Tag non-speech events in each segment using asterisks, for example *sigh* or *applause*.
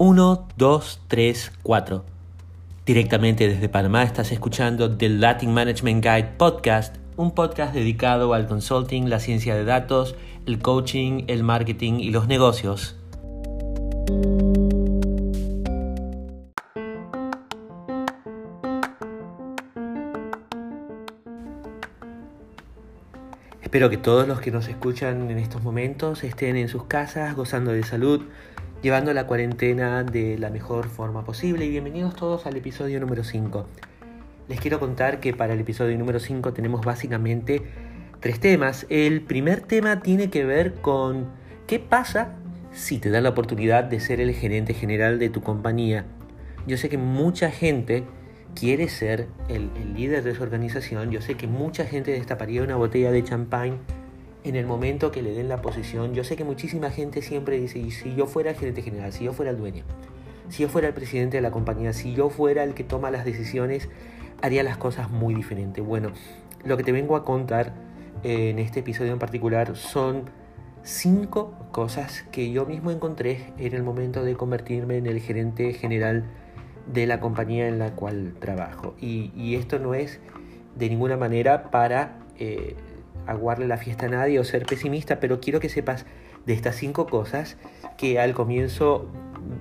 1, 2, 3, 4. Directamente desde Panamá estás escuchando The Latin Management Guide Podcast, un podcast dedicado al consulting, la ciencia de datos, el coaching, el marketing y los negocios. Espero que todos los que nos escuchan en estos momentos estén en sus casas gozando de salud, llevando la cuarentena de la mejor forma posible y bienvenidos todos al episodio número 5. Les quiero contar que para el episodio número 5 tenemos básicamente tres temas. El primer tema tiene que ver con qué pasa si te dan la oportunidad de ser el gerente general de tu compañía. Yo sé que mucha gente quiere ser el, el líder de su organización. Yo sé que mucha gente destaparía una botella de champán en el momento que le den la posición. Yo sé que muchísima gente siempre dice, y si yo fuera el gerente general, si yo fuera el dueño, si yo fuera el presidente de la compañía, si yo fuera el que toma las decisiones, haría las cosas muy diferentes. Bueno, lo que te vengo a contar eh, en este episodio en particular son cinco cosas que yo mismo encontré en el momento de convertirme en el gerente general de la compañía en la cual trabajo. Y, esto no es de ninguna manera para eh, aguarle la fiesta a nadie o ser pesimista, pero quiero que sepas de estas cinco cosas que al comienzo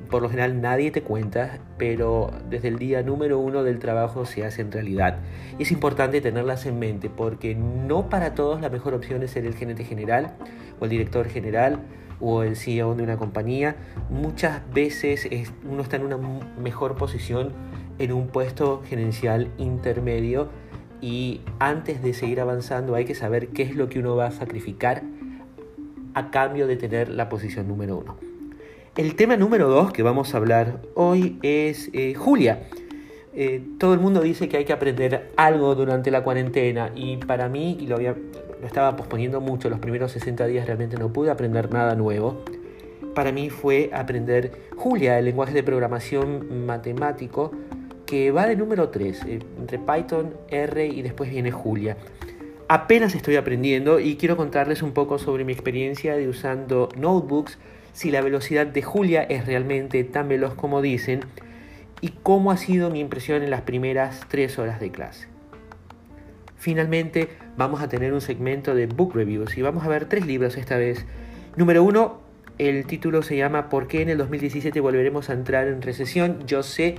por lo general nadie te cuenta, pero desde el día número uno del trabajo se hace en realidad. Y es importante tenerlas en mente porque no para todos la mejor opción es ser el gerente general o el director general o el CEO de una compañía. Muchas veces uno está en una mejor posición en un puesto gerencial intermedio y antes de seguir avanzando hay que saber qué es lo que uno va a sacrificar a cambio de tener la posición número uno. El tema número dos que vamos a hablar hoy es eh, Julia. Eh, todo el mundo dice que hay que aprender algo durante la cuarentena y para mí, y lo, estaba posponiendo mucho, los primeros 60 días realmente no pude aprender nada nuevo. Para mí fue aprender Julia, el lenguaje de programación matemático que va de número 3, eh, entre Python, R y después viene Julia. Apenas estoy aprendiendo y quiero contarles un poco sobre mi experiencia de usando notebooks, si la velocidad de Julia es realmente tan veloz como dicen y cómo ha sido mi impresión en las primeras 3 horas de clase. Finalmente vamos a tener un segmento de book reviews y vamos a ver tres libros esta vez. Número 1, el título se llama ¿Por qué en el 2017 volveremos a entrar en recesión? Yo sé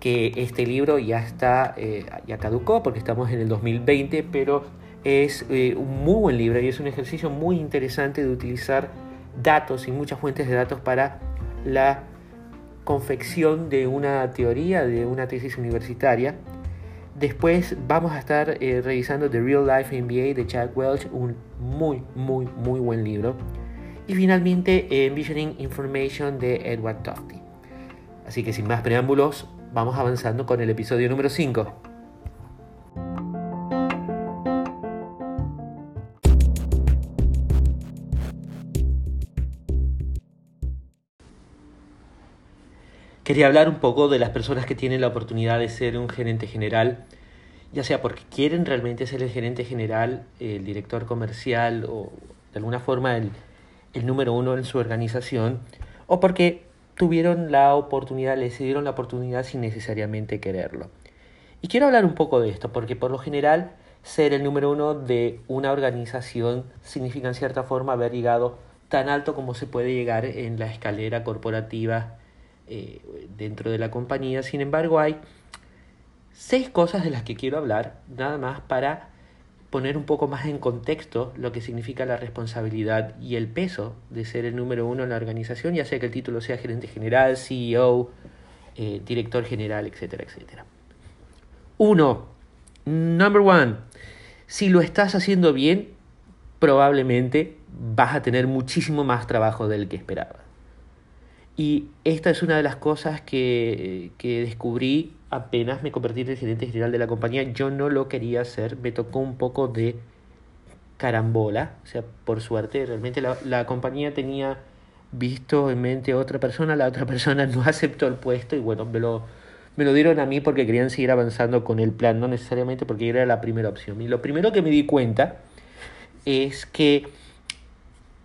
que este libro ya está, eh, ya caducó porque estamos en el 2020, pero es eh, un muy buen libro y es un ejercicio muy interesante de utilizar datos y muchas fuentes de datos para la confección de una teoría, de una tesis universitaria. Después vamos a estar eh, revisando The Real Life MBA de Chad Welch, un muy, muy, muy buen libro. Y finalmente Envisioning Information de Edward Tofty. Así que sin más preámbulos, vamos avanzando con el episodio número 5. Quería hablar un poco de las personas que tienen la oportunidad de ser un gerente general, ya sea porque quieren realmente ser el gerente general, el director comercial o de alguna forma el, el número uno en su organización, o porque tuvieron la oportunidad, les dieron la oportunidad sin necesariamente quererlo. Y quiero hablar un poco de esto, porque por lo general ser el número uno de una organización significa en cierta forma haber llegado tan alto como se puede llegar en la escalera corporativa eh, dentro de la compañía. Sin embargo, hay seis cosas de las que quiero hablar, nada más para poner un poco más en contexto lo que significa la responsabilidad y el peso de ser el número uno en la organización, ya sea que el título sea gerente general, CEO, eh, director general, etcétera, etcétera. Uno, number one, si lo estás haciendo bien, probablemente vas a tener muchísimo más trabajo del que esperabas. Y esta es una de las cosas que, que descubrí apenas me convertí en el gerente general de la compañía. Yo no lo quería hacer, me tocó un poco de carambola, o sea, por suerte, realmente la, la compañía tenía visto en mente a otra persona, la otra *laughs* persona no aceptó el puesto y bueno, me lo, me lo dieron a mí porque querían seguir avanzando con el plan, no necesariamente porque era la primera opción. Y lo primero que me di cuenta es que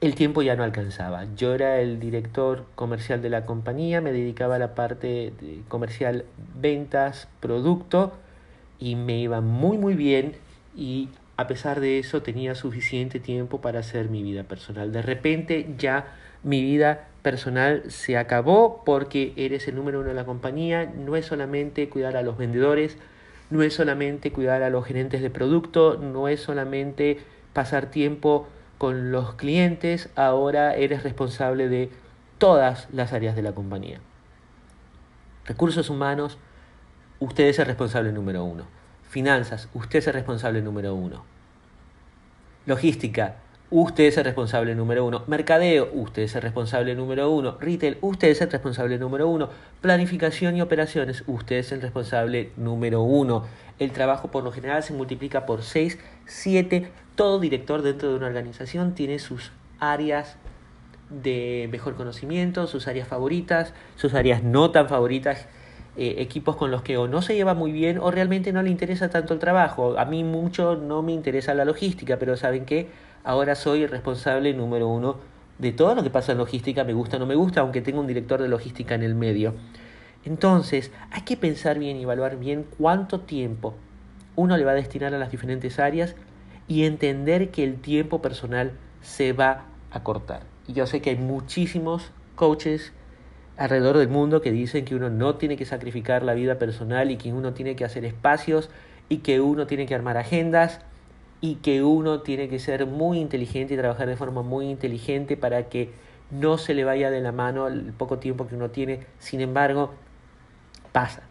el tiempo ya no alcanzaba. Yo era el director comercial de la compañía, me dedicaba a la parte comercial, ventas, producto y me iba muy muy bien y a pesar de eso tenía suficiente tiempo para hacer mi vida personal. De repente ya mi vida personal se acabó porque eres el número uno de la compañía, no es solamente cuidar a los vendedores, no es solamente cuidar a los gerentes de producto, no es solamente pasar tiempo con los clientes, ahora eres responsable de todas las áreas de la compañía. Recursos humanos, usted es el responsable número uno. Finanzas, usted es el responsable número uno. Logística, usted es el responsable número uno. Mercadeo, usted es el responsable número uno. Retail, usted es el responsable número uno. Planificación y operaciones, usted es el responsable número uno. El trabajo por lo general se multiplica por 6, 7. Todo director dentro de una organización tiene sus áreas de mejor conocimiento, sus áreas favoritas, sus áreas no tan favoritas eh, equipos con los que o no se lleva muy bien o realmente no le interesa tanto el trabajo. A mí mucho no me interesa la logística, pero ¿saben qué? Ahora soy el responsable número uno de todo lo que pasa en logística, me gusta o no me gusta, aunque tengo un director de logística en el medio. Entonces, hay que pensar bien y evaluar bien cuánto tiempo uno le va a destinar a las diferentes áreas y entender que el tiempo personal se va a cortar. Y yo sé que hay muchísimos coaches alrededor del mundo que dicen que uno no tiene que sacrificar la vida personal y que uno tiene que hacer espacios y que uno tiene que armar agendas y que uno tiene que ser muy inteligente y trabajar de forma muy inteligente para que no se le vaya de la mano el poco tiempo que uno tiene. Sin embargo, pasa.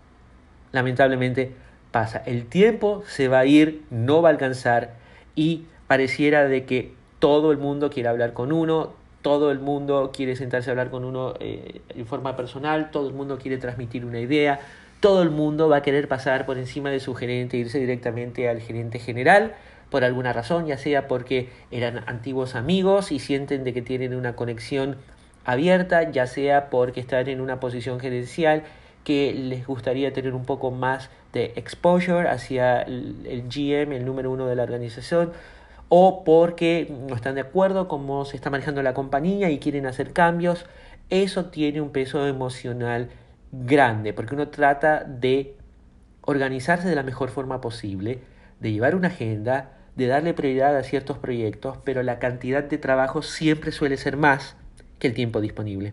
Lamentablemente pasa. El tiempo se va a ir, no va a alcanzar y pareciera de que todo el mundo quiere hablar con uno, todo el mundo quiere sentarse a hablar con uno eh, en forma personal, todo el mundo quiere transmitir una idea, todo el mundo va a querer pasar por encima de su gerente, e irse directamente al gerente general por alguna razón, ya sea porque eran antiguos amigos y sienten de que tienen una conexión abierta, ya sea porque están en una posición gerencial que les gustaría tener un poco más de exposure hacia el GM, el número uno de la organización, o porque no están de acuerdo cómo se está manejando la compañía y quieren hacer cambios, eso tiene un peso emocional grande, porque uno trata de organizarse de la mejor forma posible, de llevar una agenda, de darle prioridad a ciertos proyectos, pero la cantidad de trabajo siempre suele ser más que el tiempo disponible.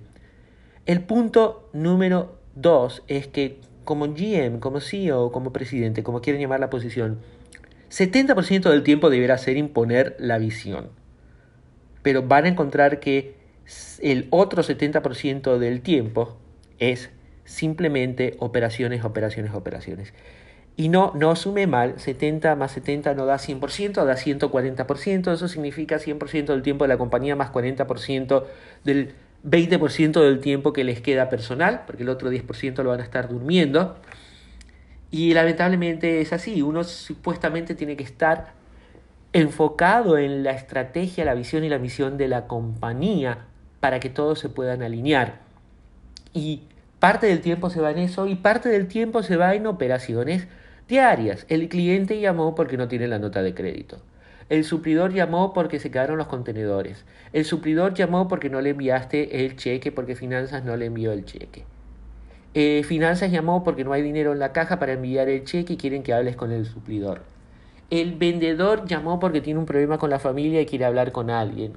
El punto número dos es que como GM, como CEO, como presidente, como quieren llamar la posición, 70% del tiempo deberá ser imponer la visión. Pero van a encontrar que el otro 70% del tiempo es simplemente operaciones, operaciones, operaciones. Y no, no asume mal, 70 más 70 no da 100%, da 140%, eso significa 100% del tiempo de la compañía más 40% del 20% del tiempo que les queda personal, porque el otro 10% lo van a estar durmiendo. Y lamentablemente es así, uno supuestamente tiene que estar enfocado en la estrategia, la visión y la misión de la compañía para que todos se puedan alinear. Y parte del tiempo se va en eso y parte del tiempo se va en operaciones diarias. El cliente llamó porque no tiene la nota de crédito. El suplidor llamó porque se quedaron los contenedores. El suplidor llamó porque no le enviaste el cheque porque finanzas no le envió el cheque. Eh, finanzas llamó porque no hay dinero en la caja para enviar el cheque y quieren que hables con el suplidor. El vendedor llamó porque tiene un problema con la familia y quiere hablar con alguien.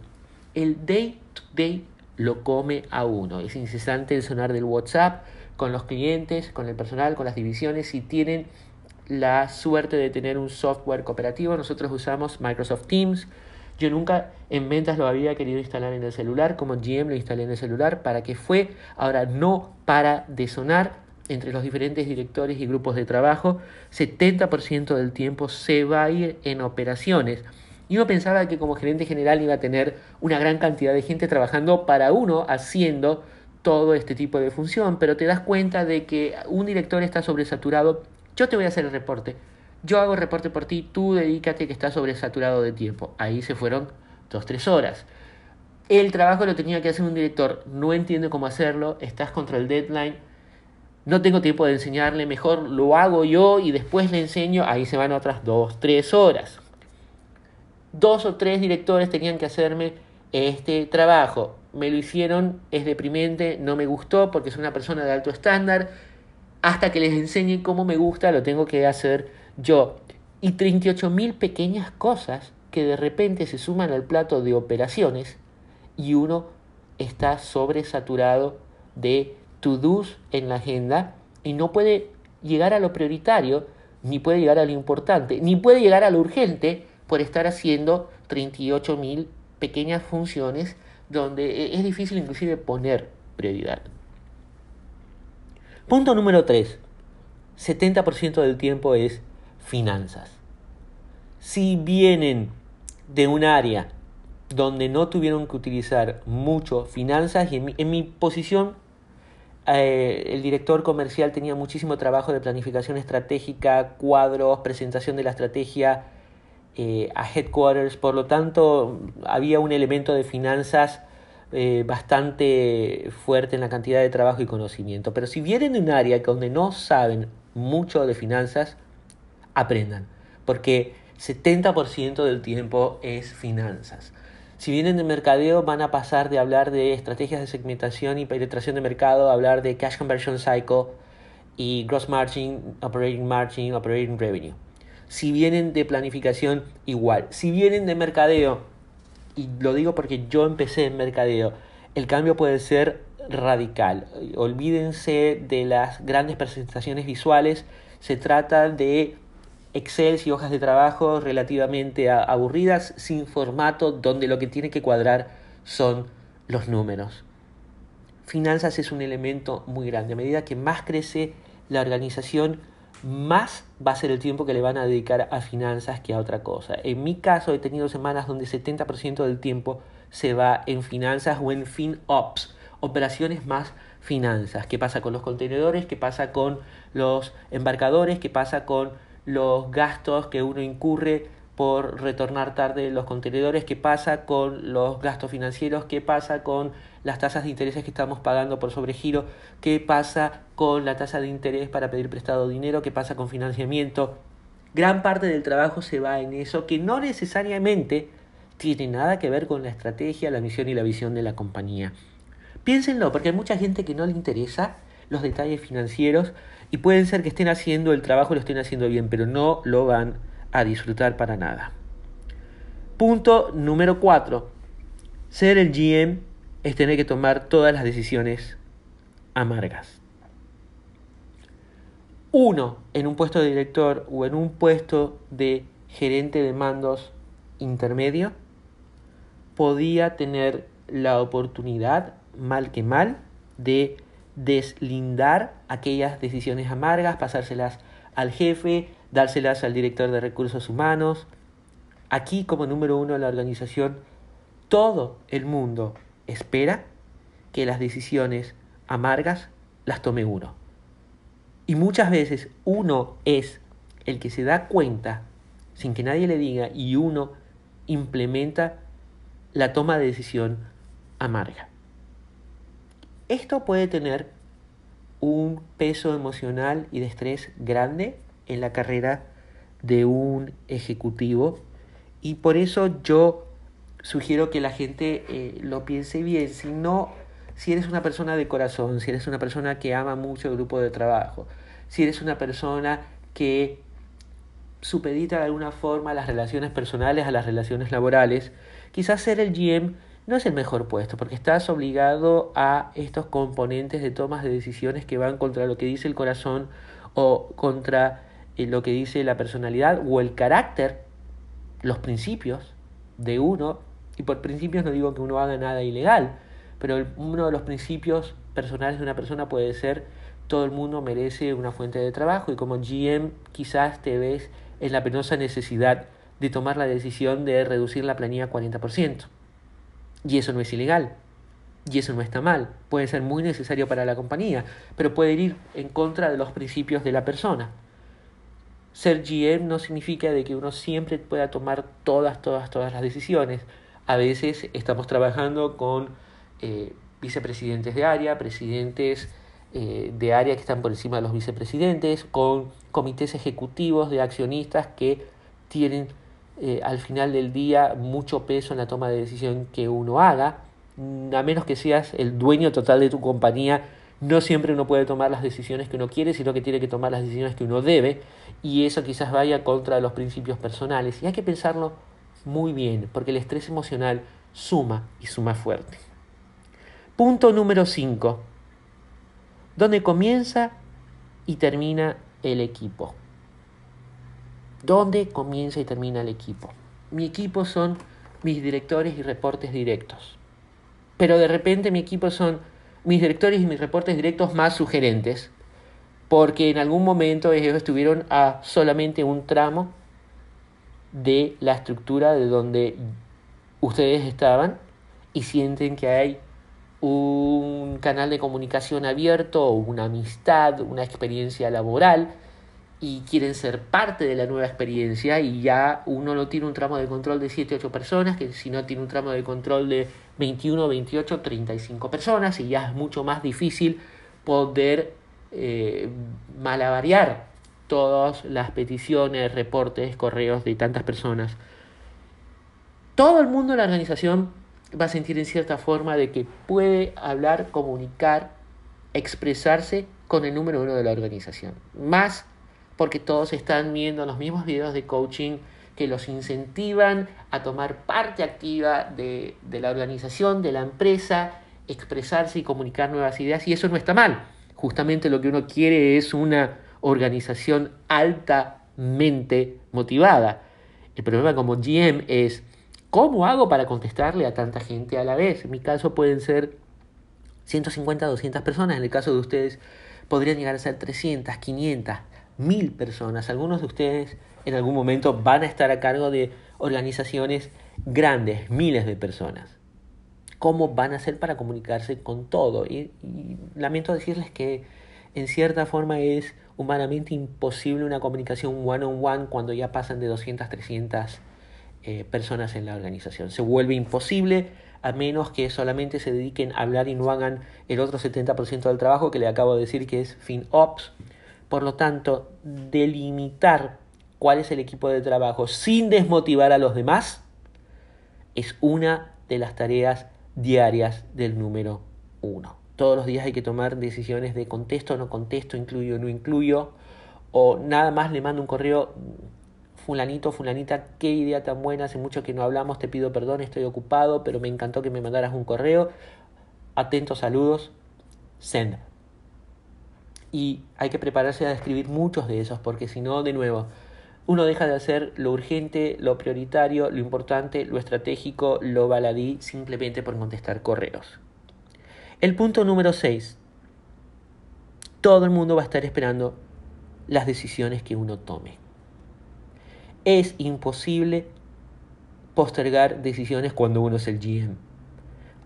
El day to day lo come a uno. Es incesante el sonar del WhatsApp con los clientes, con el personal, con las divisiones. Si tienen la suerte de tener un software cooperativo, nosotros usamos Microsoft Teams. Yo nunca en ventas lo había querido instalar en el celular, como GM lo instalé en el celular, para que fue, ahora no para de sonar. Entre los diferentes directores y grupos de trabajo, 70% del tiempo se va a ir en operaciones. Y uno pensaba que como gerente general iba a tener una gran cantidad de gente trabajando para uno haciendo todo este tipo de función, pero te das cuenta de que un director está sobresaturado, yo te voy a hacer el reporte, yo hago reporte por ti, tú dedícate que estás sobresaturado de tiempo. Ahí se fueron dos, tres horas. El trabajo lo tenía que hacer un director, no entiende cómo hacerlo, estás contra el deadline, no tengo tiempo de enseñarle, mejor lo hago yo y después le enseño, ahí se van otras dos, tres horas. Dos o tres directores tenían que hacerme este trabajo. Me lo hicieron, es deprimente, no me gustó porque soy una persona de alto estándar, hasta que les enseñe cómo me gusta, lo tengo que hacer yo. Y 38 mil pequeñas cosas que de repente se suman al plato de operaciones y uno está sobresaturado de to-dos en la agenda y no puede llegar a lo prioritario, ni puede llegar a lo importante, ni puede llegar a lo urgente por estar haciendo 38 mil pequeñas funciones donde e-, es difícil inclusive poner prioridad. Punto número 3. 70% del tiempo es finanzas. Si vienen de un área donde no tuvieron que utilizar mucho finanzas y en mi, posición eh, el director comercial tenía muchísimo trabajo de planificación estratégica, cuadros, presentación de la estrategia eh, a headquarters, por lo tanto había un elemento de finanzas eh, bastante fuerte en la cantidad de trabajo y conocimiento. Pero si vienen de un área donde no saben mucho de finanzas, aprendan, porque 70% del tiempo es finanzas. Si vienen de mercadeo, van a pasar de hablar de estrategias de segmentación y penetración de mercado a hablar de cash conversion cycle y gross margin, operating margin, operating revenue. Si vienen de planificación, igual. Si vienen de mercadeo, y lo digo porque yo empecé en mercadeo, el cambio puede ser radical. Olvídense de las grandes presentaciones visuales, se trata de Excel y hojas de trabajo relativamente aburridas, sin formato, donde lo que tiene que cuadrar son los números. Finanzas es un elemento muy grande. A medida que más crece la organización, más va a ser el tiempo que le van a dedicar a finanzas que a otra cosa. En mi caso he tenido semanas donde 70% del tiempo se va en finanzas o en FinOps, operaciones más finanzas. ¿Qué pasa con los contenedores? ¿Qué pasa con los embarcadores? ¿Qué pasa con los gastos que uno incurre por retornar tarde los contenedores? ¿Qué pasa con los gastos financieros? ¿Qué pasa con las tasas de intereses que estamos pagando por sobregiro, qué pasa con la tasa de interés para pedir prestado dinero, qué pasa con financiamiento. Gran parte del trabajo se va en eso que no necesariamente tiene nada que ver con la estrategia, la misión y la visión de la compañía. Piénsenlo, porque hay mucha gente que no le interesa los detalles financieros y pueden ser que estén haciendo el trabajo lo estén haciendo bien, pero no lo van a disfrutar para nada. Punto número 4. Ser el GM es tener que tomar todas las decisiones amargas. Uno, en un puesto de director o en un puesto de gerente de mandos intermedio, podía tener la oportunidad, mal que mal, de deslindar aquellas decisiones amargas, pasárselas al jefe, dárselas al director de recursos humanos. Aquí, como número uno de la organización, todo el mundo espera que las decisiones amargas las tome uno. Y muchas veces uno es el que se da cuenta, sin que nadie le diga, y uno implementa la toma de decisión amarga. Esto puede tener un peso emocional y de estrés grande en la carrera de un ejecutivo y por eso yo sugiero que la gente eh, lo piense bien. Si no, si eres una persona de corazón, si eres una persona que ama mucho el grupo de trabajo, si eres una persona que supedita de alguna forma las relaciones personales a las relaciones laborales, quizás ser el GM no es el mejor puesto, porque estás obligado a estos componentes de tomas de decisiones que van contra lo que dice el corazón o contra eh, lo que dice la personalidad o el carácter, los principios de uno y por principios no digo que uno haga nada ilegal, pero uno de los principios personales de una persona puede ser todo el mundo merece una fuente de trabajo y como GM quizás te ves en la penosa necesidad de tomar la decisión de reducir la planilla a 40%. Y eso no es ilegal. Y eso no está mal. Puede ser muy necesario para la compañía, pero puede ir en contra de los principios de la persona. Ser GM no significa de que uno siempre pueda tomar todas, todas, todas las decisiones. A veces estamos trabajando con eh, vicepresidentes de área, presidentes eh, de área que están por encima de los vicepresidentes, con comités ejecutivos de accionistas que tienen eh, al final del día mucho peso en la toma de decisión que uno haga, a menos que seas el dueño total de tu compañía, no siempre uno puede tomar las decisiones que uno quiere, sino que tiene que tomar las decisiones que uno debe, y eso quizás vaya contra los principios personales. Y hay que pensarlo muy bien, porque el estrés emocional suma y suma fuerte. Punto número 5. ¿Dónde comienza y termina el equipo? ¿Dónde comienza y termina el equipo? Mi equipo son mis directores y reportes directos. Pero de repente mi equipo son mis directores y mis reportes directos más sugerentes, porque en algún momento ellos estuvieron a solamente un tramo de la estructura de donde ustedes estaban y sienten que hay un canal de comunicación abierto, una amistad, una experiencia laboral y quieren ser parte de la nueva experiencia y ya uno no tiene un tramo de control de 7, 8 personas, que si no tiene un tramo de control de 21, 28, 35 personas y ya es mucho más difícil poder eh, malavariar todas las peticiones, reportes, correos de tantas personas. Todo el mundo en la organización va a sentir en cierta forma de que puede hablar, comunicar, expresarse con el número uno de la organización. Más porque todos están viendo los mismos videos de coaching que los incentivan a tomar parte activa de, de, la organización, de la empresa, expresarse y comunicar nuevas ideas. Y eso no está mal. Justamente lo que uno quiere es una organización altamente motivada. El problema como GM es, ¿cómo hago para contestarle a tanta gente a la vez? En mi caso pueden ser 150, 200 personas. En el caso de ustedes podrían llegar a ser 300, 500 mil personas. Algunos de ustedes en algún momento van a estar a cargo de organizaciones grandes, miles de personas. ¿Cómo van a hacer para comunicarse con todo? Y, lamento decirles que en cierta forma es humanamente imposible una comunicación one-on-one cuando ya pasan de 200, 300 eh, personas en la organización. Se vuelve imposible a menos que solamente se dediquen a hablar y no hagan el otro 70% del trabajo que le acabo de decir que es FinOps por lo tanto, delimitar cuál es el equipo de trabajo sin desmotivar a los demás es una de las tareas diarias del número uno. Todos los días hay que tomar decisiones de contesto no contesto, incluyo no incluyo, o nada más le mando un correo, fulanito, fulanita, qué idea tan buena, hace mucho que no hablamos, te pido perdón, estoy ocupado, pero me encantó que me mandaras un correo. Atentos saludos, send y hay que prepararse a escribir muchos de esos, porque si no, de nuevo, uno deja de hacer lo urgente, lo prioritario, lo importante, lo estratégico, lo baladí, simplemente por contestar correos. El punto número 6. Todo el mundo va a estar esperando las decisiones que uno tome. Es imposible postergar decisiones cuando uno es el GM.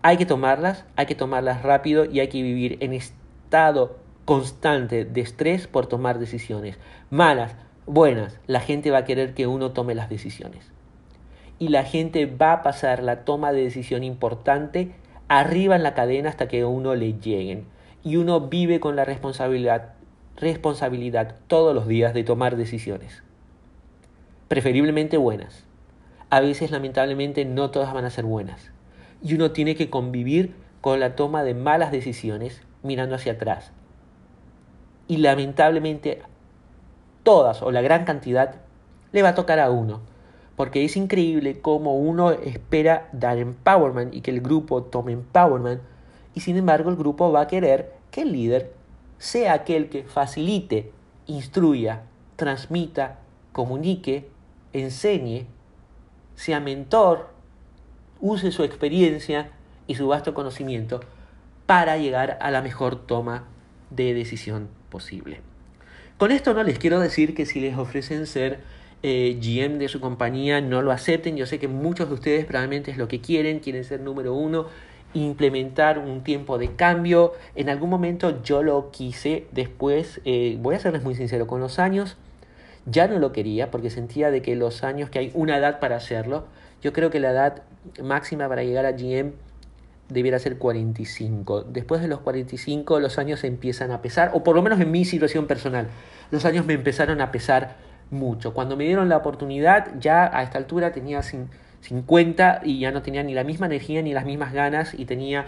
Hay que tomarlas, hay que tomarlas rápido y hay que vivir en estado constante de estrés por tomar decisiones. Malas, buenas, la gente va a querer que uno tome las decisiones. Y la gente va a pasar la toma de decisión importante arriba en la cadena hasta que a uno le lleguen. Y uno vive con la responsabilidad, responsabilidad todos los días de tomar decisiones. Preferiblemente buenas. A veces lamentablemente no todas van a ser buenas. Y uno tiene que convivir con la toma de malas decisiones mirando hacia atrás, y lamentablemente todas o la gran cantidad le va a tocar a uno. Porque es increíble cómo uno espera dar empowerment y que el grupo tome empowerment y sin embargo el grupo va a querer que el líder sea aquel que facilite, instruya, transmita, comunique, enseñe, sea mentor, use su experiencia y su vasto conocimiento para llegar a la mejor toma de decisión posible. Con esto no les quiero decir que si les ofrecen ser eh, GM de su compañía no lo acepten. Yo sé que muchos de ustedes probablemente es lo que quieren, quieren ser número uno, implementar un tiempo de cambio. En algún momento yo lo quise, después, eh, voy a serles muy sincero, con los años ya no lo quería porque sentía de que los años, que hay una edad para hacerlo, yo creo que la edad máxima para llegar a GM debiera ser 45. Después de los 45 los años empiezan a pesar, o por lo menos en mi situación personal, los años me empezaron a pesar mucho. Cuando me dieron la oportunidad, ya a esta altura tenía 50 y ya no tenía ni la misma energía ni las mismas ganas y tenía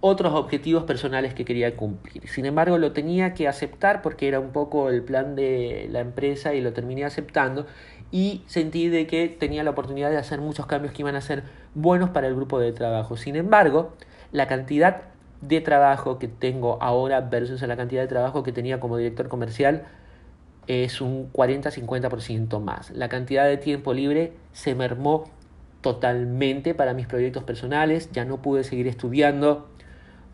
otros objetivos personales que quería cumplir. Sin embargo, lo tenía que aceptar porque era un poco el plan de la empresa y lo terminé aceptando y sentí de que tenía la oportunidad de hacer muchos cambios que iban a ser buenos para el grupo de trabajo. Sin embargo, la cantidad de trabajo que tengo ahora versus la cantidad de trabajo que tenía como director comercial es un 40-50% más. La cantidad de tiempo libre se mermó totalmente para mis proyectos personales, ya no pude seguir estudiando,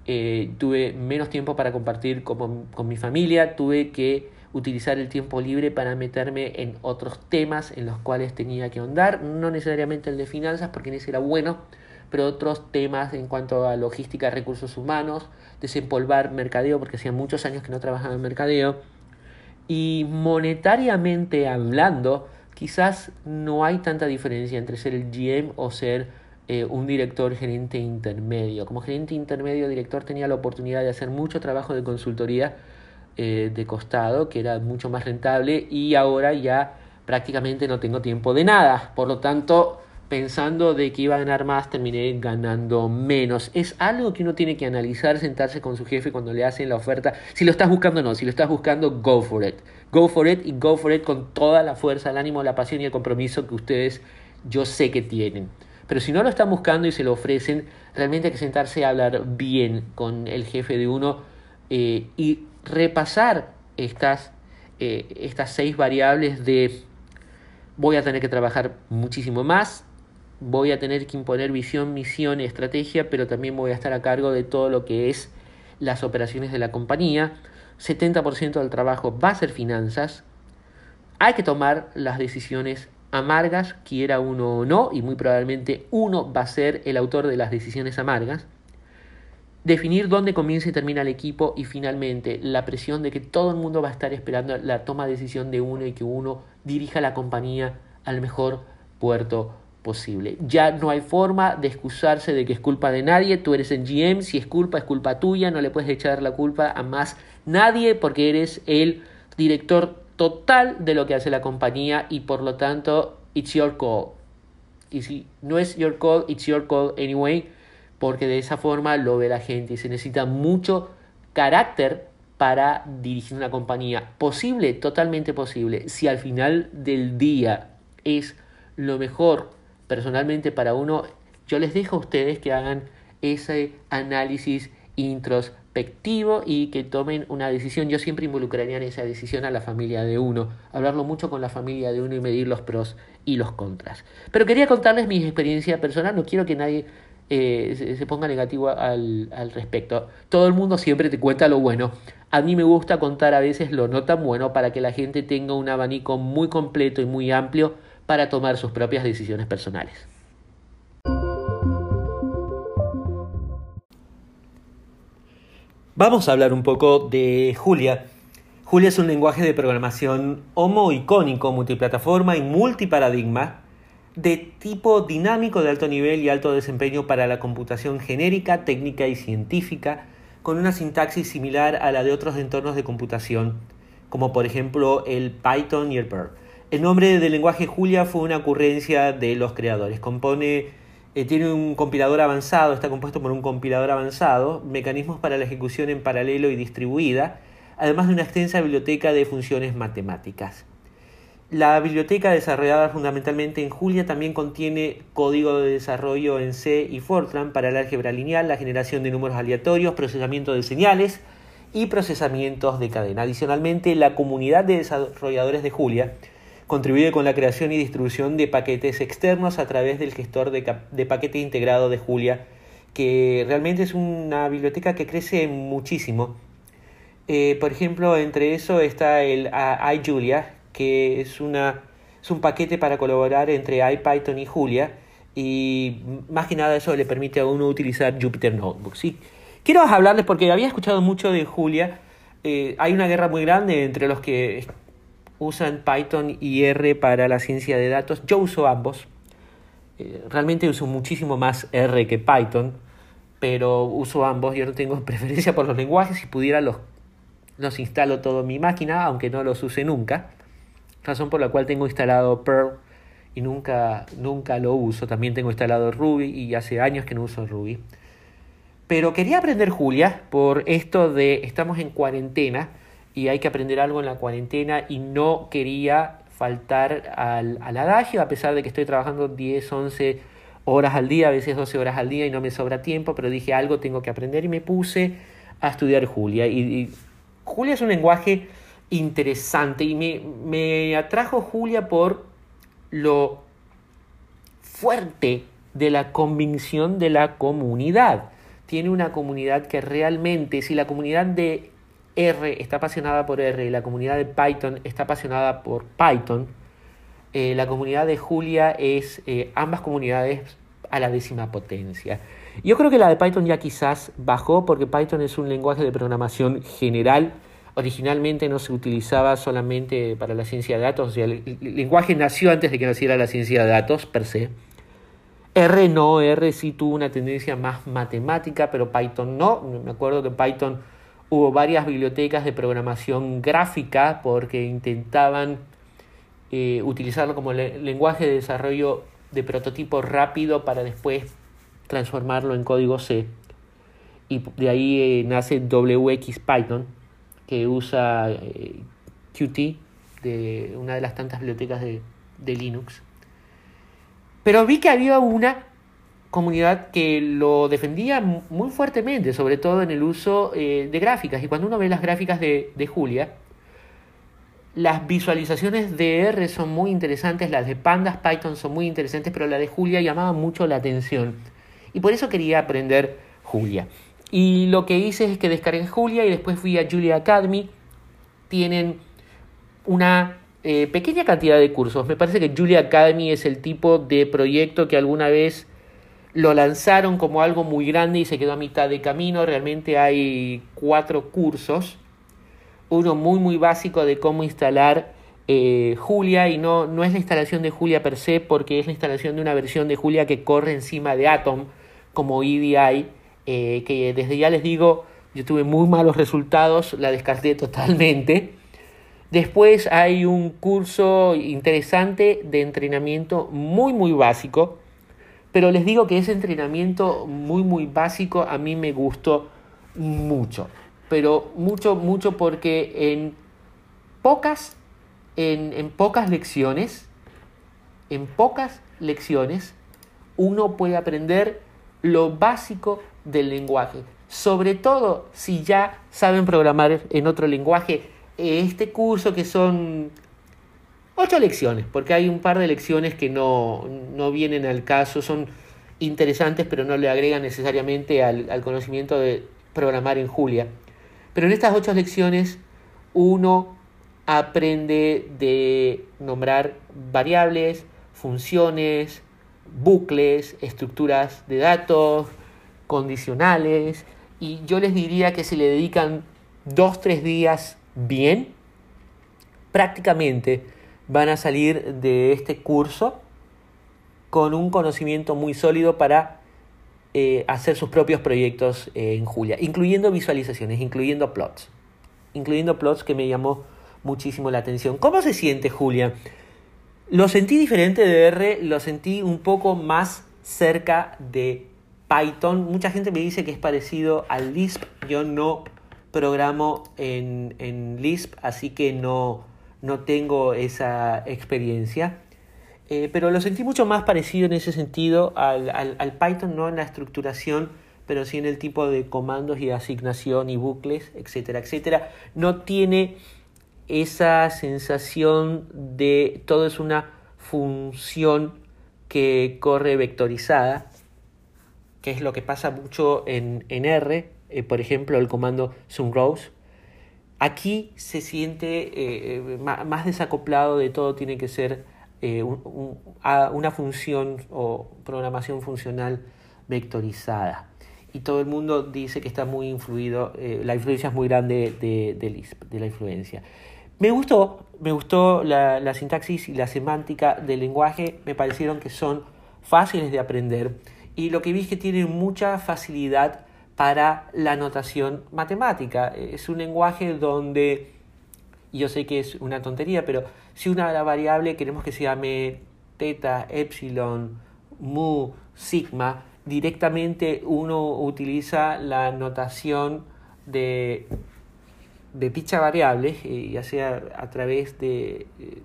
eh, tuve menos tiempo para compartir con, con mi familia, tuve que utilizar el tiempo libre para meterme en otros temas en los cuales tenía que ahondar, no necesariamente el de finanzas, porque en ese era bueno, pero otros temas en cuanto a logística, recursos humanos, desempolvar mercadeo, porque hacía muchos años que no trabajaba en mercadeo, y monetariamente hablando, quizás no hay tanta diferencia entre ser el GM o ser eh, un director gerente intermedio. Como gerente intermedio, director tenía la oportunidad de hacer mucho trabajo de consultoría eh, de costado, que era mucho más rentable, y ahora ya prácticamente no tengo tiempo de nada. Por lo tanto, pensando de que iba a ganar más, terminé ganando menos. Es algo que uno tiene que analizar, sentarse con su jefe cuando le hacen la oferta. Si lo estás buscando o no, si lo estás buscando, go for it. Go for it y go for it con toda la fuerza, el ánimo, la pasión y el compromiso que ustedes yo sé que tienen. Pero si no lo están buscando y se lo ofrecen, realmente hay que sentarse a hablar bien con el jefe de uno eh, y repasar estas, eh, estas seis variables de voy a tener que trabajar muchísimo más, voy a tener que imponer visión, misión y estrategia, pero también voy a estar a cargo de todo lo que es las operaciones de la compañía. 70% del trabajo va a ser finanzas. Hay que tomar las decisiones amargas, quiera uno o no, y muy probablemente uno va a ser el autor de las decisiones amargas. Definir dónde comienza y termina el equipo y finalmente la presión de que todo el mundo va a estar esperando la toma de decisión de uno y que uno dirija la compañía al mejor puerto posible. Ya no hay forma de excusarse de que es culpa de nadie, tú eres el GM, si es culpa es culpa tuya, no le puedes echar la culpa a más nadie porque eres el director total de lo que hace la compañía y por lo tanto it's your call. Y si no es your call, it's your call anyway porque de esa forma lo ve la gente y se necesita mucho carácter para dirigir una compañía. Posible, totalmente posible. Si al final del día es lo mejor personalmente para uno, yo les dejo a ustedes que hagan ese análisis introspectivo y que tomen una decisión. Yo siempre involucraría en esa decisión a la familia de uno, hablarlo mucho con la familia de uno y medir los pros y los contras. Pero quería contarles mi experiencia personal, no quiero que nadie eh, se, ponga negativo al, al respecto. Todo el mundo siempre te cuenta lo bueno. A mí me gusta contar a veces lo no tan bueno para que la gente tenga un abanico muy completo y muy amplio para tomar sus propias decisiones personales. Vamos a hablar un poco de Julia. Julia es un lenguaje de programación homo-icónico, multiplataforma y multiparadigma de tipo dinámico de alto nivel y alto desempeño para la computación genérica, técnica y científica, con una sintaxis similar a la de otros entornos de computación, como por ejemplo el Python y el Perl. El nombre del lenguaje Julia fue una ocurrencia de los creadores. Compone, eh, tiene un compilador avanzado, está compuesto por un compilador avanzado, mecanismos para la ejecución en paralelo y distribuida, además de una extensa biblioteca de funciones matemáticas. La biblioteca desarrollada fundamentalmente en Julia también contiene código de desarrollo en C y Fortran para el álgebra lineal, la generación de números aleatorios, procesamiento de señales y procesamientos de cadena. Adicionalmente, la comunidad de desarrolladores de Julia contribuye con la creación y distribución de paquetes externos a través del gestor de, paquete integrado de Julia, que realmente es una biblioteca que crece muchísimo. Eh, por ejemplo, entre eso está el iJulia, que es, una, es un paquete para colaborar entre IPython y Julia y más que nada eso le permite a uno utilizar Jupyter Notebook. ¿sí? Quiero hablarles porque había escuchado mucho de Julia. Eh, hay una guerra muy grande entre los que usan Python y R para la ciencia de datos. Yo uso ambos. Eh, realmente uso muchísimo más R que Python, pero uso ambos. Yo no tengo *laughs* preferencia por los lenguajes. Si pudiera los, los instalo todo en mi máquina, aunque no los use nunca. razón por la cual tengo instalado Perl y nunca, nunca lo uso. También tengo instalado Ruby y hace años que no uso Ruby. Pero quería aprender Julia por esto de estamos en cuarentena y hay que aprender algo en la cuarentena y no quería faltar al, al adagio a pesar de que estoy trabajando 10, 11 horas al día, a veces 12 horas al día y no me sobra tiempo, pero dije algo tengo que aprender y me puse a estudiar Julia. Y, Julia es un lenguaje interesante y me, me atrajo Julia por lo fuerte de la convicción de la comunidad. Tiene una comunidad que realmente, si la comunidad de R está apasionada por R y la comunidad de Python está apasionada por Python, eh, la comunidad de Julia es eh, ambas comunidades a la décima potencia. Yo creo que la de Python ya quizás bajó porque Python es un lenguaje de programación general. Originalmente no se utilizaba solamente para la ciencia de datos, o sea, el, lenguaje nació antes de que naciera la ciencia de datos per se. R no, R sí tuvo una tendencia más matemática, pero Python no. Me acuerdo que Python hubo varias bibliotecas de programación gráfica porque intentaban eh, utilizarlo como lenguaje de desarrollo de prototipo rápido para después transformarlo en código C. Y de ahí eh, nace WX Python, que usa eh, Qt, de una de las tantas bibliotecas de, Linux. Pero vi que había una comunidad que lo defendía muy fuertemente, sobre todo en el uso de gráficas. Y cuando uno ve las gráficas de, de Julia, las visualizaciones de R son muy interesantes, las de Pandas Python son muy interesantes, pero la de Julia llamaba mucho la atención. Y por eso quería aprender Julia. Y lo que hice es que descargué Julia y después fui a Julia Academy. Tienen una eh, pequeña cantidad de cursos. Me parece que Julia Academy es el tipo de proyecto que alguna vez lo lanzaron como algo muy grande y se quedó a mitad de camino. Realmente hay cuatro cursos uno muy muy básico de cómo instalar eh, Julia y no, no es la instalación de Julia per se porque es la instalación de una versión de Julia que corre encima de Atom como EDI eh, que desde ya les digo yo tuve muy malos resultados, la descarté totalmente. Después hay un curso interesante de entrenamiento muy muy básico, pero les digo que ese entrenamiento muy muy básico a mí me gustó mucho pero mucho, mucho porque en pocas, en, pocas lecciones, en pocas lecciones, uno puede aprender lo básico del lenguaje. Sobre todo si ya saben programar en otro lenguaje. Este curso que son ocho lecciones, porque hay un par de lecciones que no, vienen al caso, son interesantes, pero no le agregan necesariamente al conocimiento de programar en Julia. Pero en estas ocho lecciones uno aprende de nombrar variables, funciones, bucles, estructuras de datos, condicionales. Y yo les diría que si le dedican dos, tres días bien, prácticamente van a salir de este curso con un conocimiento muy sólido para eh, hacer sus propios proyectos en Julia, incluyendo visualizaciones, incluyendo plots, incluyendo plots que me llamó muchísimo la atención. ¿Cómo se siente Julia? Lo sentí diferente de R, lo sentí un poco más cerca de Python. Mucha gente me dice que es parecido al Lisp. Yo no programo en, en Lisp, así que no, no tengo esa experiencia. Eh, pero lo sentí mucho más parecido en ese sentido al, al, Python, no en la estructuración, pero sí en el tipo de comandos y asignación y bucles, etcétera, etcétera. No tiene esa sensación de todo es una función que corre vectorizada, que es lo que pasa mucho en, en R, eh, por ejemplo, el comando rows. Aquí se siente eh, más desacoplado de todo, tiene que ser eh, una función o programación funcional vectorizada. Y todo el mundo dice que está muy influido, eh, la influencia es muy grande de, de la influencia. Me gustó, me gustó la, la sintaxis y la semántica del lenguaje, me parecieron que son fáciles de aprender y lo que vi es que tienen mucha facilidad para la notación matemática. Es un lenguaje donde, yo sé que es una tontería, pero Si una variable queremos que se llame teta, epsilon, mu, sigma, directamente uno utiliza la notación de, de dicha variable, eh, ya sea a través de, eh,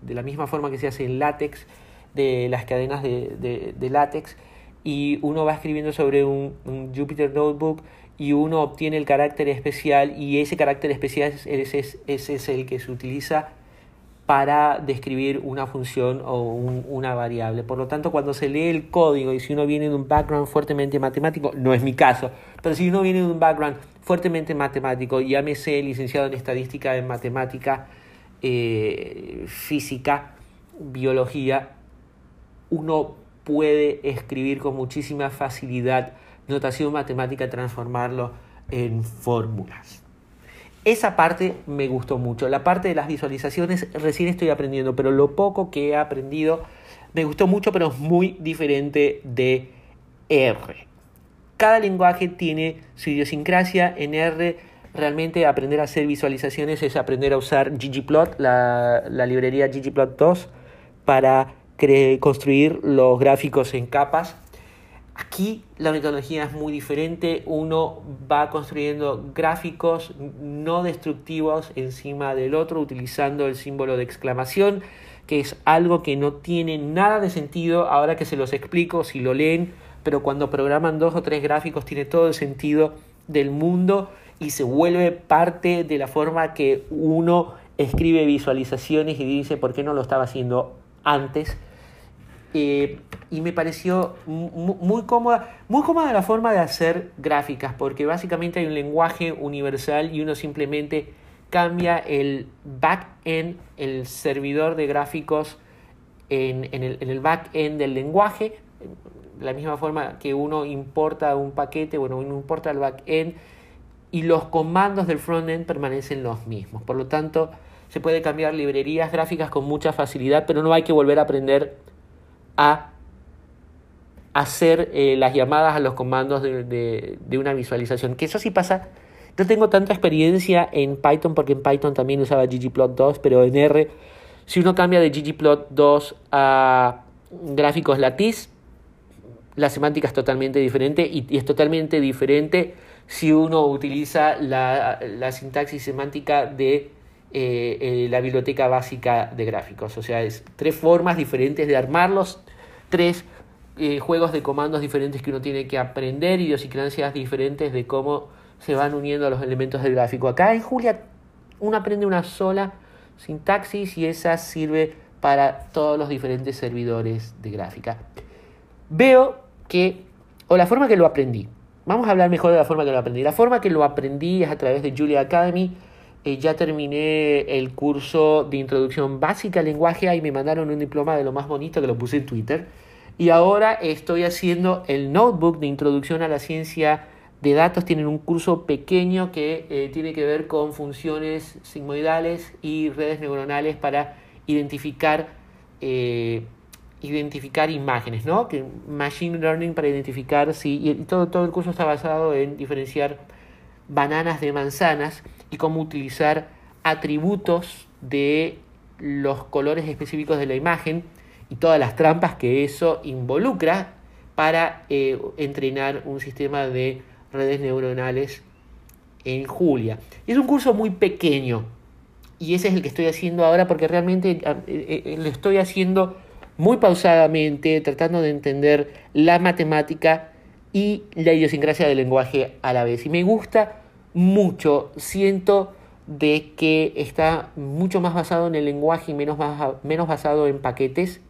de la misma forma que se hace en látex, de las cadenas de, de, látex, y uno va escribiendo sobre un, un, Jupyter Notebook y uno obtiene el carácter especial y ese carácter especial es, es, es el que se utiliza para describir una función o una variable. Por lo tanto, cuando se lee el código y si uno viene de un background fuertemente matemático, no es mi caso, pero si uno viene de un background fuertemente matemático, llámese licenciado en estadística, en matemática, eh, física, biología, uno puede escribir con muchísima facilidad notación matemática, transformarlo en fórmulas. Esa parte me gustó mucho. La parte de las visualizaciones recién estoy aprendiendo, pero lo poco que he aprendido me gustó mucho, pero es muy diferente de R. Cada lenguaje tiene su idiosincrasia. En R realmente aprender a hacer visualizaciones es aprender a usar ggplot, la, la librería ggplot 2, para construir los gráficos en capas. Aquí la metodología es muy diferente, uno va construyendo gráficos no destructivos encima del otro utilizando el símbolo de exclamación, que es algo que no tiene nada de sentido ahora que se los explico si lo leen, pero cuando programan dos o tres gráficos tiene todo el sentido del mundo y se vuelve parte de la forma que uno escribe visualizaciones y dice por qué no lo estaba haciendo antes eh, y me pareció muy cómoda, muy cómoda la forma de hacer gráficas, porque básicamente hay un lenguaje universal y uno simplemente cambia el back-end, el servidor de gráficos en, en, el, en el back-end del lenguaje, la misma forma que uno importa un paquete, bueno, uno importa el back-end y los comandos del front-end permanecen los mismos. Por lo tanto, se puede cambiar librerías gráficas con mucha facilidad, pero no hay que volver a aprender a hacer eh, las llamadas a los comandos de, una visualización. Que eso sí pasa. No tengo tanta experiencia en Python porque en Python también usaba ggplot2, pero en R, si uno cambia de ggplot2 a gráficos latiz, la semántica es totalmente diferente y, es totalmente diferente si uno utiliza la, la sintaxis semántica de eh, eh, la biblioteca básica de gráficos. O sea, es tres formas diferentes de armarlos, tres eh, juegos de comandos diferentes que uno tiene que aprender, idiosincrasias diferentes de cómo se van uniendo los elementos del gráfico. Acá en Julia uno aprende una sola sintaxis y esa sirve para todos los diferentes servidores de gráfica. Veo que, o la forma que lo aprendí, vamos a hablar mejor de la forma que lo aprendí. La forma que lo aprendí es a través de Julia Academy eh, ya terminé el curso de introducción básica al lenguaje y me mandaron un diploma de lo más bonito que lo puse en Twitter. Y ahora estoy haciendo el notebook de introducción a la ciencia de datos. Tienen un curso pequeño que eh, tiene que ver con funciones sigmoidales y redes neuronales para identificar, eh, identificar imágenes, ¿no? Que machine learning para identificar si... Y todo, todo el curso está basado en diferenciar bananas de manzanas y cómo utilizar atributos de los colores específicos de la imagen y todas las trampas que eso involucra para eh, entrenar un sistema de redes neuronales en Julia. Es un curso muy pequeño y ese es el que estoy haciendo ahora porque realmente eh, eh, lo estoy haciendo muy pausadamente, tratando de entender la matemática y la idiosincrasia del lenguaje a la vez. Y me gusta mucho, siento de que está mucho más basado en el lenguaje y menos, menos basado en paquetes.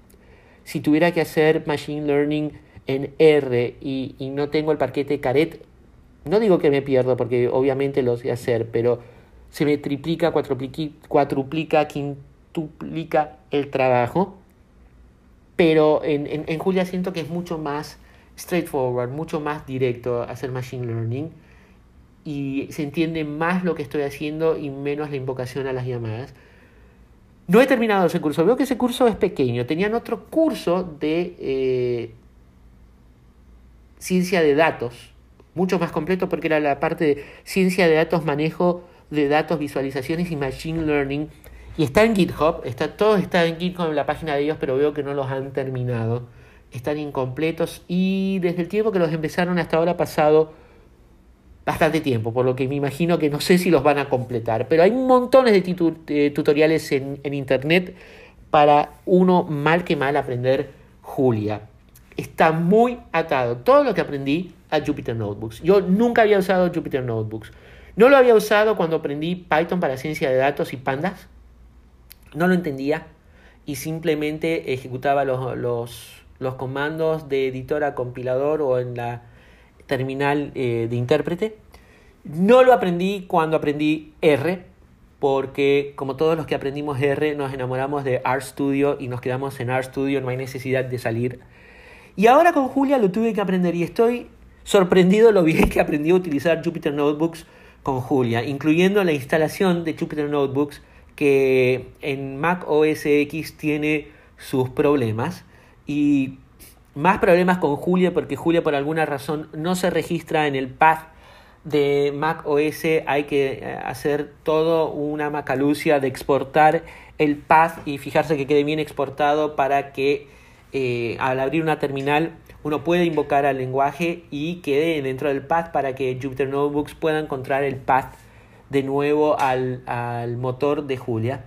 Si tuviera que hacer Machine Learning en R y, no tengo el paquete Caret, no digo que me pierdo porque obviamente lo sé hacer, pero se me triplica, cuatruplica, quintuplica el trabajo. Pero en, en Julia siento que es mucho más straightforward, mucho más directo hacer Machine Learning y se entiende más lo que estoy haciendo y menos la invocación a las llamadas. No he terminado ese curso, veo que ese curso es pequeño. Tenían otro curso de eh, ciencia de datos, mucho más completo porque era la parte de ciencia de datos, manejo de datos, visualizaciones y machine learning. Y está en GitHub, está, todo está en GitHub en la página de ellos, pero veo que no los han terminado. Están incompletos y desde el tiempo que los empezaron hasta ahora ha pasado bastante tiempo, por lo que me imagino que no sé si los van a completar. Pero hay montones de, tutoriales en, en internet para uno mal que mal aprender Julia. Está muy atado todo lo que aprendí a Jupyter Notebooks. Yo nunca había usado Jupyter Notebooks. No lo había usado cuando aprendí Python para ciencia de datos y pandas. No lo entendía y simplemente ejecutaba los, los, los comandos de editor a compilador o en la terminal eh, de intérprete. No lo aprendí cuando aprendí R, porque como todos los que aprendimos R nos enamoramos de RStudio y nos quedamos en RStudio, no hay necesidad de salir. Y ahora con Julia lo tuve que aprender y estoy sorprendido lo bien que aprendí a utilizar Jupyter Notebooks con Julia, incluyendo la instalación de Jupyter Notebooks que en Mac OS X tiene sus problemas y más problemas con Julia porque Julia por alguna razón no se registra en el path de Mac OS hay que eh, hacer todo una macalucia de exportar el path y fijarse que quede bien exportado para que eh, al abrir una terminal uno puede invocar al lenguaje y quede dentro del path para que Jupyter Notebooks pueda encontrar el path de nuevo al, motor de Julia.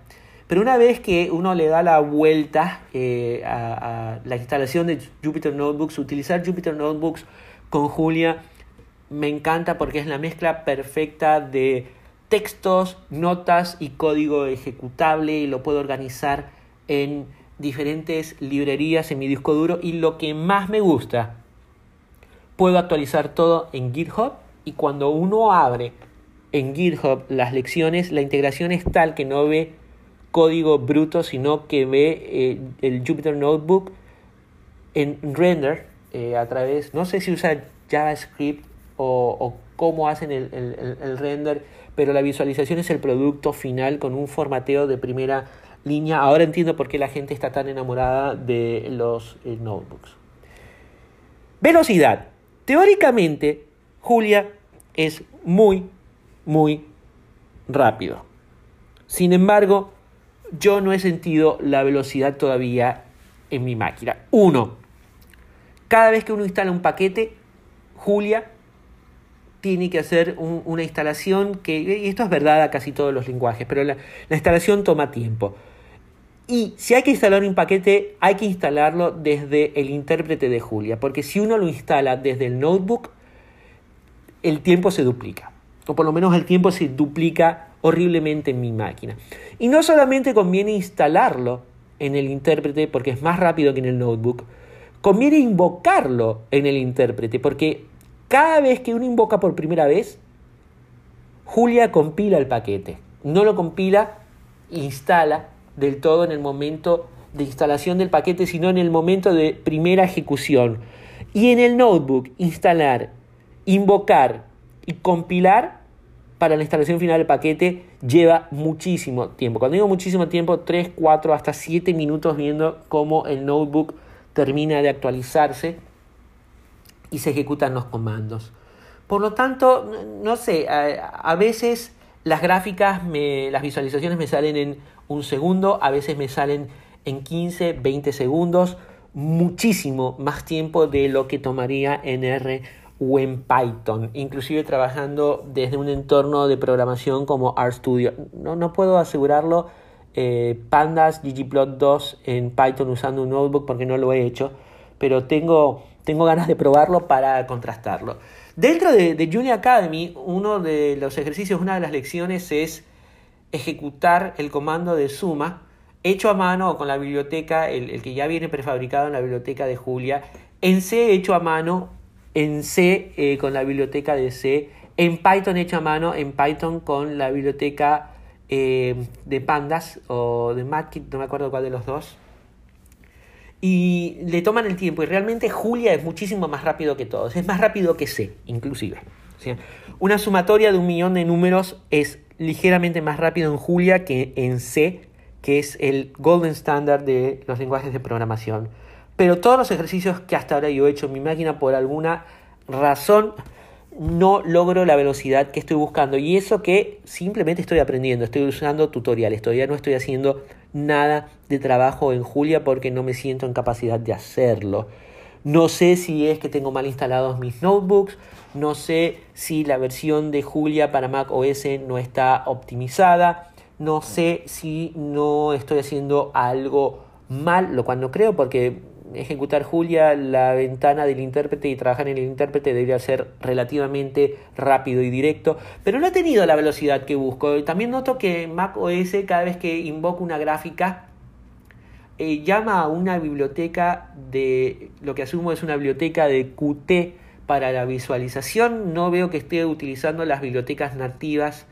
Pero una vez que uno le da la vuelta eh, a, la instalación de Jupyter Notebooks, utilizar Jupyter Notebooks con Julia me encanta porque es la mezcla perfecta de textos, notas y código ejecutable y lo puedo organizar en diferentes librerías en mi disco duro. Y lo que más me gusta, puedo actualizar todo en GitHub y cuando uno abre en GitHub las lecciones, la integración es tal que no ve código bruto, sino que ve eh, el Jupyter Notebook en render eh, a través, no sé si usa JavaScript o, cómo hacen el, el render, pero la visualización es el producto final con un formateo de primera línea. Ahora entiendo por qué la gente está tan enamorada de los eh, notebooks. Velocidad. Teóricamente, Julia es muy, muy rápido. Sin embargo, yo no he sentido la velocidad todavía en mi máquina. Uno, cada vez que uno instala un paquete, Julia tiene que hacer una instalación que, y esto es verdad a casi todos los lenguajes, pero la instalación toma tiempo. Y si hay que instalar un paquete, hay que instalarlo desde el intérprete de Julia, porque si uno lo instala desde el notebook, el tiempo se duplica, o por lo menos el tiempo se duplica horriblemente en mi máquina. Y no solamente conviene instalarlo en el intérprete porque es más rápido que en el notebook, conviene invocarlo en el intérprete, porque cada vez que uno invoca por primera vez, Julia compila el paquete. No lo compila, instala del todo en el momento de instalación del paquete, sino en el momento de primera ejecución. Y en el notebook, instalar, invocar y compilar para la instalación final del paquete lleva muchísimo tiempo. Cuando digo muchísimo tiempo, 3, 4, hasta 7 minutos viendo cómo el notebook termina de actualizarse y se ejecutan los comandos. Por lo tanto, no sé, a, veces las gráficas, me, las visualizaciones me salen en un segundo, a veces me salen en 15, 20 segundos, muchísimo más tiempo de lo que tomaría en R o en Python, inclusive trabajando desde un entorno de programación como RStudio. No, no puedo asegurarlo, eh, Pandas ggplot 2 en Python usando un notebook porque no lo he hecho, pero tengo, tengo ganas de probarlo para contrastarlo. Dentro de, de Junior Academy, uno de los ejercicios, una de las lecciones es ejecutar el comando de suma hecho a mano o con la biblioteca, el, que ya viene prefabricado en la biblioteca de Julia, en C hecho a mano, en C eh, con la biblioteca de C, en Python hecho a mano, en Python con la biblioteca eh, de Pandas o de Matkit, no me acuerdo cuál de los dos. Y le toman el tiempo y realmente Julia es muchísimo más rápido que todos, es más rápido que C inclusive. Una sumatoria de un millón de números es ligeramente más rápido en Julia que en C, que es el golden standard de los lenguajes de programación. Pero todos los ejercicios que hasta ahora yo he hecho en mi máquina por alguna razón no logro la velocidad que estoy buscando. Y eso que simplemente estoy aprendiendo, estoy usando tutoriales, todavía no estoy haciendo nada de trabajo en Julia porque no me siento en capacidad de hacerlo. No sé si es que tengo mal instalados mis notebooks, no sé si la versión de Julia para Mac OS no está optimizada, no sé si no estoy haciendo algo mal, lo cual no creo porque ejecutar Julia la ventana del intérprete y trabajar en el intérprete debería ser relativamente rápido y directo, pero no he tenido la velocidad que busco. También noto que Mac OS cada vez que invoco una gráfica eh, llama a una biblioteca de lo que asumo es una biblioteca de Qt para la visualización. No veo que esté utilizando las bibliotecas nativas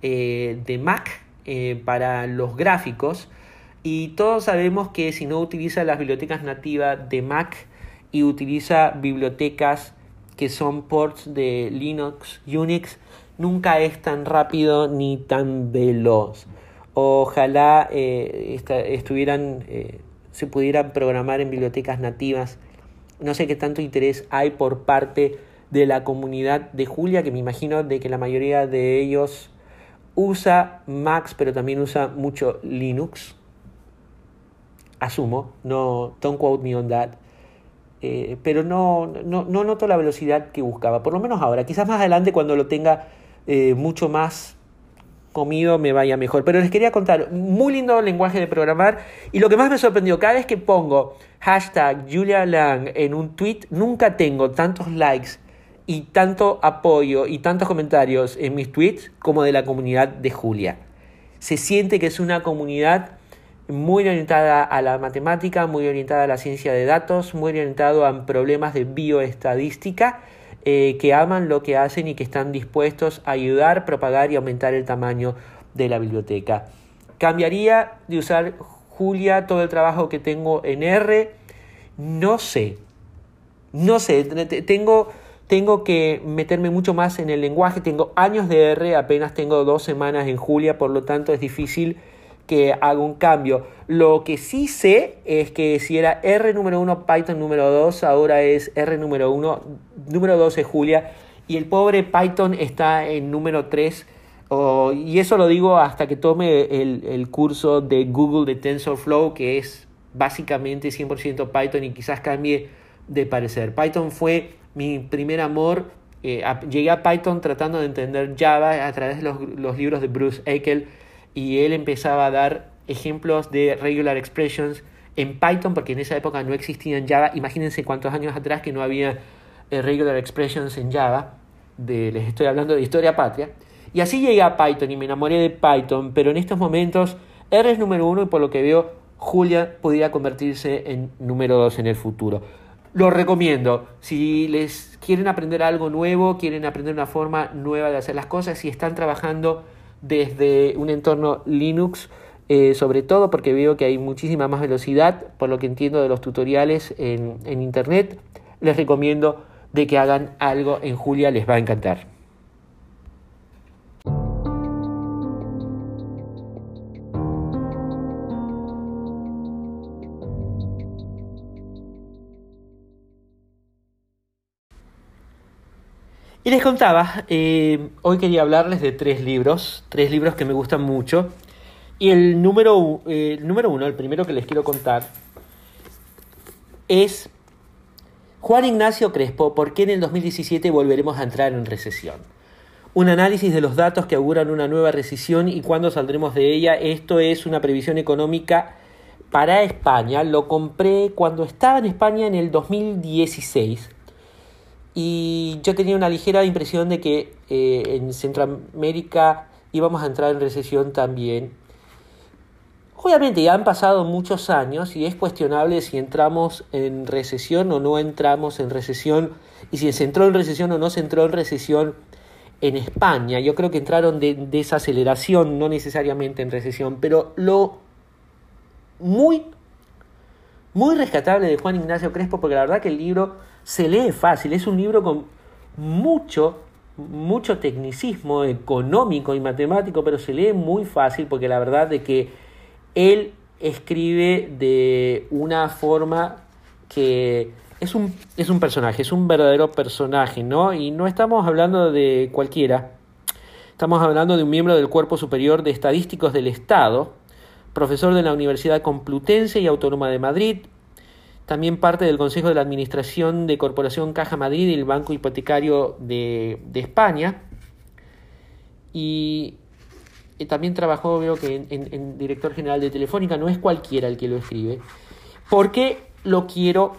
eh, de Mac eh, para los gráficos. Y todos sabemos que si no utiliza las bibliotecas nativas de Mac y utiliza bibliotecas que son ports de Linux, Unix, nunca es tan rápido ni tan veloz. Ojalá eh, estuvieran, eh, se pudieran programar en bibliotecas nativas. No sé qué tanto interés hay por parte de la comunidad de Julia, que me imagino de que la mayoría de ellos usa Macs, pero también usa mucho Linux asumo, no, don't quote me on that, eh, pero no, no, no, noto la velocidad que buscaba, por lo menos ahora, quizás más adelante cuando lo tenga eh, mucho más comido me vaya mejor, pero les quería contar, muy lindo lenguaje de programar y lo que más me sorprendió, cada vez que pongo hashtag Julia Lang en un tweet, nunca tengo tantos likes y tanto apoyo y tantos comentarios en mis tweets como de la comunidad de Julia. Se siente que es una comunidad muy orientada a la matemática, muy orientada a la ciencia de datos, muy orientado a problemas de bioestadística, eh, que aman lo que hacen y que están dispuestos a ayudar, propagar y aumentar el tamaño de la biblioteca. Cambiaría de usar Julia todo el trabajo que tengo en R. No sé. No sé. Tengo, tengo que meterme mucho más en el lenguaje. Tengo años de R, apenas tengo dos semanas en Julia, por lo tanto es difícil que haga un cambio. Lo que sí sé es que si era R número 1, Python número 2, ahora es R número 1, número 2 es Julia, y el pobre Python está en número 3. y eso lo digo hasta que tome el, curso de Google de TensorFlow, que es básicamente 100% Python y quizás cambie de parecer. Python fue mi primer amor. Eh, llegué a Python tratando de entender Java a través de los, los libros de Bruce Eckel y él empezaba a dar ejemplos de regular expressions en Python, porque en esa época no existía en Java. Imagínense cuántos años atrás que no había eh, regular expressions en Java. De, les estoy hablando de historia patria. Y así llegué a Python y me enamoré de Python, pero en estos momentos R es número uno y por lo que veo Julia podría convertirse en número dos en el futuro. Lo recomiendo. Si les quieren aprender algo nuevo, quieren aprender una forma nueva de hacer las cosas, si están trabajando desde un entorno Linux, eh, sobre todo porque veo que hay muchísima más velocidad, por lo que entiendo de los tutoriales en, en Internet. Les recomiendo de que hagan algo en Julia, les va a encantar. Y les contaba, eh, hoy quería hablarles de tres libros, tres libros que me gustan mucho. Y el número, el número uno, el primero que les quiero contar, es Juan Ignacio Crespo, ¿por qué en el 2017 volveremos a entrar en recesión? Un análisis de los datos que auguran una nueva recesión y cuándo saldremos de ella. Esto es una previsión económica para España. Lo compré cuando estaba en España en el 2016 y yo tenía una ligera impresión de que eh, en Centroamérica íbamos a entrar en recesión también. Obviamente ya han pasado muchos años y es cuestionable si entramos en recesión o no entramos en recesión y si se entró en recesión o no se entró en recesión en España. Yo creo que entraron de desaceleración, no necesariamente en recesión, pero lo muy, muy rescatable de Juan Ignacio Crespo, porque la verdad que el libro se lee fácil, es un libro con mucho, mucho tecnicismo económico y matemático, pero se lee muy fácil porque la verdad de que él escribe de una forma que es un, es un personaje, es un verdadero personaje, ¿no? Y no estamos hablando de cualquiera, estamos hablando de un miembro del Cuerpo Superior de Estadísticos del Estado, profesor de la Universidad Complutense y Autónoma de Madrid, también parte del Consejo de la Administración de Corporación Caja Madrid y el Banco Hipotecario de, España. Y, también trabajó, veo que en, director general de Telefónica, no es cualquiera el que lo escribe. ¿Por qué lo quiero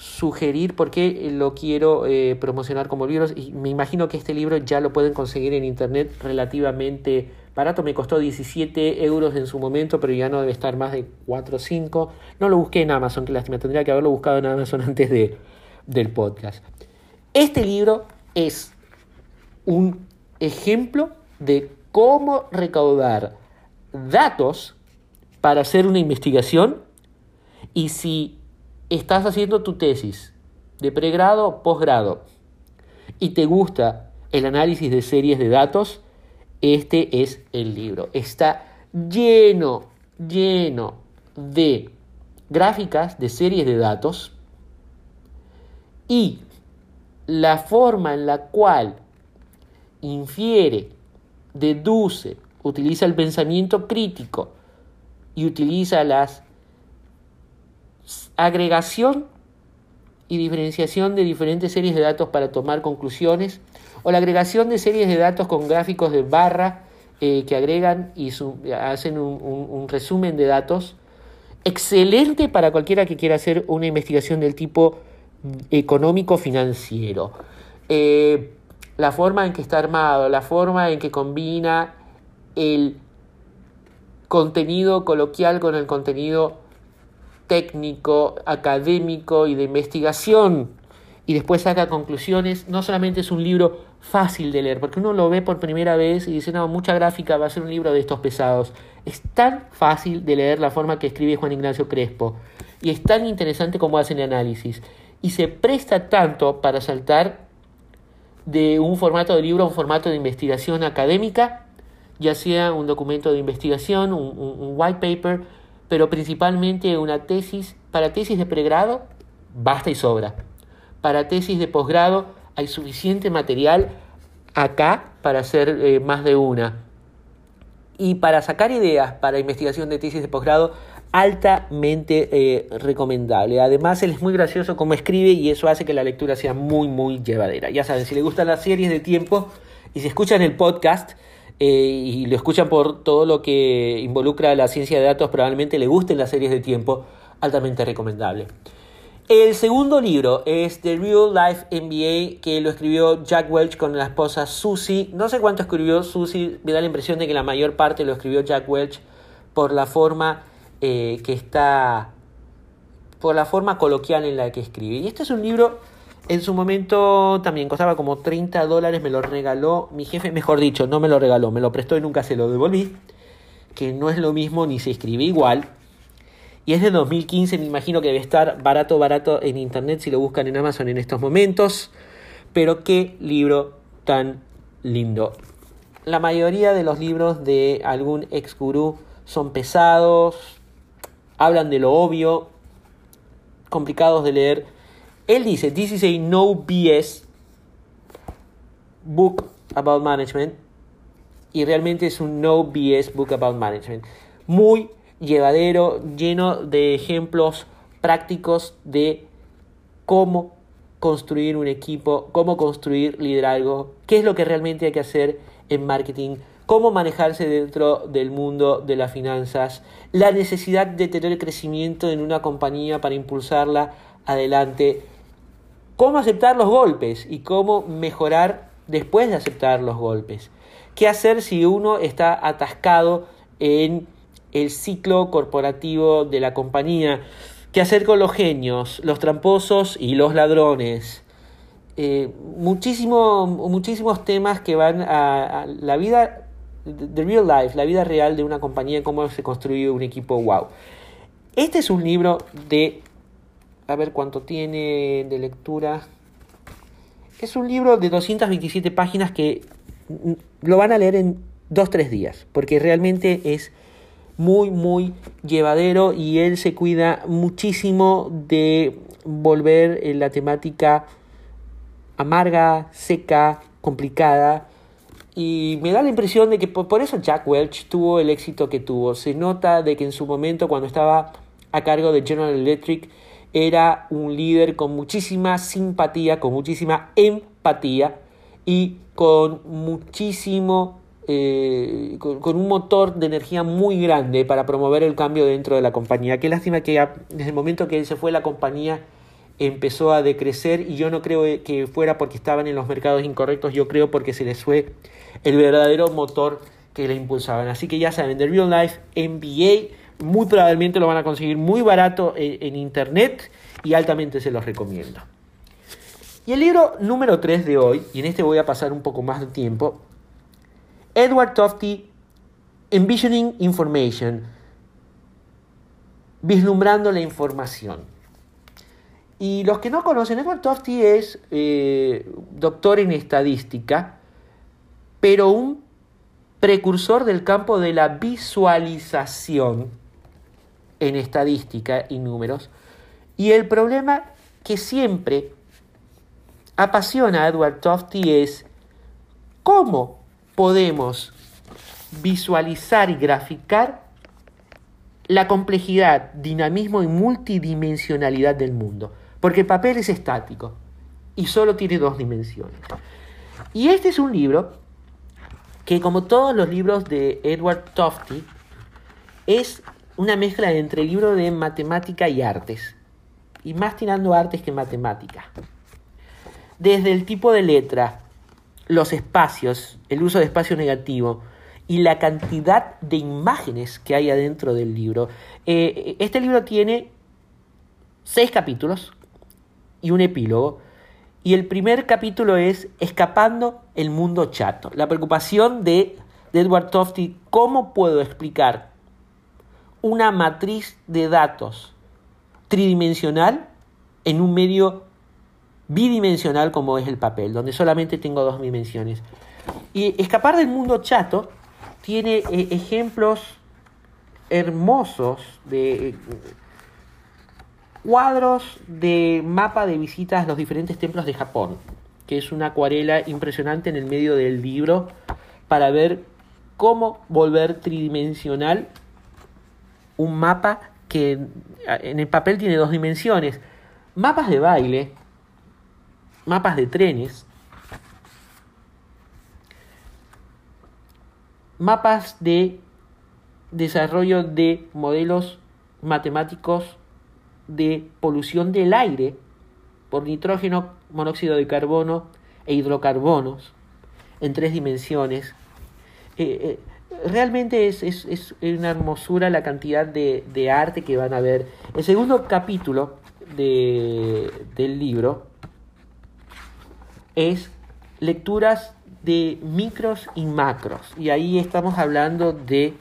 sugerir? ¿Por qué lo quiero eh, promocionar como libros? Y me imagino que este libro ya lo pueden conseguir en internet relativamente barato, me costó 17 euros en su momento, pero ya no debe estar más de 4 o 5. No lo busqué en Amazon, que lástima, tendría que haberlo buscado en Amazon *laughs* antes de, del podcast. Este libro es un ejemplo de cómo recaudar datos para hacer una investigación y si estás haciendo tu tesis de pregrado posgrado y te gusta el análisis de series de datos, este es el libro. Está lleno, lleno de gráficas de series de datos y la forma en la cual infiere, deduce, utiliza el pensamiento crítico y utiliza la agregación y diferenciación de diferentes series de datos para tomar conclusiones o la agregación de series de datos con gráficos de barra eh, que agregan y hacen un, resumen de datos. Excelente para cualquiera que quiera hacer una investigación del tipo económico-financiero. Eh, la forma en que está armado, la forma en que combina el contenido coloquial con el contenido técnico, académico y de investigación y después saca conclusiones. No solamente es un libro fácil de leer, porque uno lo ve por primera vez y dice, no, mucha gráfica, va a ser un libro de estos pesados. Es tan fácil de leer la forma que escribe Juan Ignacio Crespo y es tan interesante como hace el análisis y se presta tanto para saltar de un formato de libro a un formato de investigación académica, ya sea un documento de investigación, un, un white paper, pero principalmente una tesis, para tesis de pregrado, basta y sobra para tesis de posgrado hay suficiente material acá para hacer eh, más de una. Y para sacar ideas para investigación de tesis de posgrado, altamente eh, recomendable. Además, él es muy gracioso como escribe y eso hace que la lectura sea muy, muy llevadera. Ya saben, si les gustan las series de tiempo y si escuchan el podcast eh, y lo escuchan por todo lo que involucra la ciencia de datos, probablemente le gusten las series de tiempo, altamente recomendable. El segundo libro es The Real Life MBA, que lo escribió Jack Welch con la esposa Susie. No sé cuánto escribió Susie, me da la impresión de que la mayor parte lo escribió Jack Welch por la forma eh, que está, por la forma coloquial en la que escribe. Y este es un libro, en su momento también costaba como 30 dólares, me lo regaló mi jefe, mejor dicho, no me lo regaló, me lo prestó y nunca se lo devolví, que no es lo mismo ni se escribe igual y es de 2015, me imagino que debe estar barato, barato en internet si lo buscan en Amazon en estos momentos. Pero qué libro tan lindo. La mayoría de los libros de algún ex gurú son pesados, hablan de lo obvio, complicados de leer. Él dice, this is a no BS book about management. Y realmente es un no BS book about management. Muy llevadero, lleno de ejemplos prácticos de cómo construir un equipo, cómo construir liderazgo, qué es lo que realmente hay que hacer en marketing, cómo manejarse dentro del mundo de las finanzas, la necesidad de tener crecimiento en una compañía para impulsarla adelante, cómo aceptar los golpes y cómo mejorar después de aceptar los golpes, qué hacer si uno está atascado en el ciclo corporativo de la compañía, qué hacer con los genios, los tramposos y los ladrones. Eh, muchísimos temas que van a, la vida, the real life, la vida real de una compañía, cómo se construye un equipo wow. Este es un libro de, a ver cuánto tiene de lectura. Es un libro de 227 páginas que lo van a leer en 2-3 días, porque realmente es muy, muy llevadero y él se cuida muchísimo de volver en la temática amarga, seca, complicada. Y me da la impresión de que por, eso Jack Welch tuvo el éxito que tuvo. Se nota de que en su momento cuando estaba a cargo de General Electric era un líder con muchísima simpatía, con muchísima empatía y con muchísimo eh, con, un motor de energía muy grande para promover el cambio dentro de la compañía. Qué lástima que desde el momento que él se fue la compañía empezó a decrecer y yo no creo que fuera porque estaban en los mercados incorrectos, yo creo porque se les fue el verdadero motor que le impulsaban. Así que ya saben, The Real Life MBA, muy probablemente lo van a conseguir muy barato en, en internet y altamente se los recomiendo. Y el libro número 3 de hoy, y en este voy a pasar un poco más de tiempo, Edward Tofty, Envisioning Information, vislumbrando la información. Y los que no conocen, Edward Tofty es eh, doctor en estadística, pero un precursor del campo de la visualización en estadística y números. Y el problema que siempre apasiona a Edward Tofty es cómo podemos visualizar y graficar la complejidad, dinamismo y multidimensionalidad del mundo. Porque el papel es estático y solo tiene dos dimensiones. Y este es un libro que, como todos los libros de Edward Tofty, es una mezcla entre libro de matemática y artes. Y más tirando artes que matemática. Desde el tipo de letra, los espacios, el uso de espacio negativo y la cantidad de imágenes que hay adentro del libro. Eh, este libro tiene seis capítulos y un epílogo. Y el primer capítulo es Escapando el mundo chato. La preocupación de, de Edward Tofty, ¿cómo puedo explicar una matriz de datos tridimensional en un medio bidimensional como es el papel, donde solamente tengo dos dimensiones. Y escapar del mundo chato tiene eh, ejemplos hermosos de eh, cuadros de mapa de visitas a los diferentes templos de Japón, que es una acuarela impresionante en el medio del libro para ver cómo volver tridimensional un mapa que en el papel tiene dos dimensiones. Mapas de baile mapas de trenes, mapas de desarrollo de modelos matemáticos de polución del aire por nitrógeno, monóxido de carbono e hidrocarbonos en tres dimensiones. Eh, eh, realmente es, es, una hermosura la cantidad de, de, arte que van a ver. El segundo capítulo de, del libro es lecturas de micros y macros. Y ahí estamos hablando de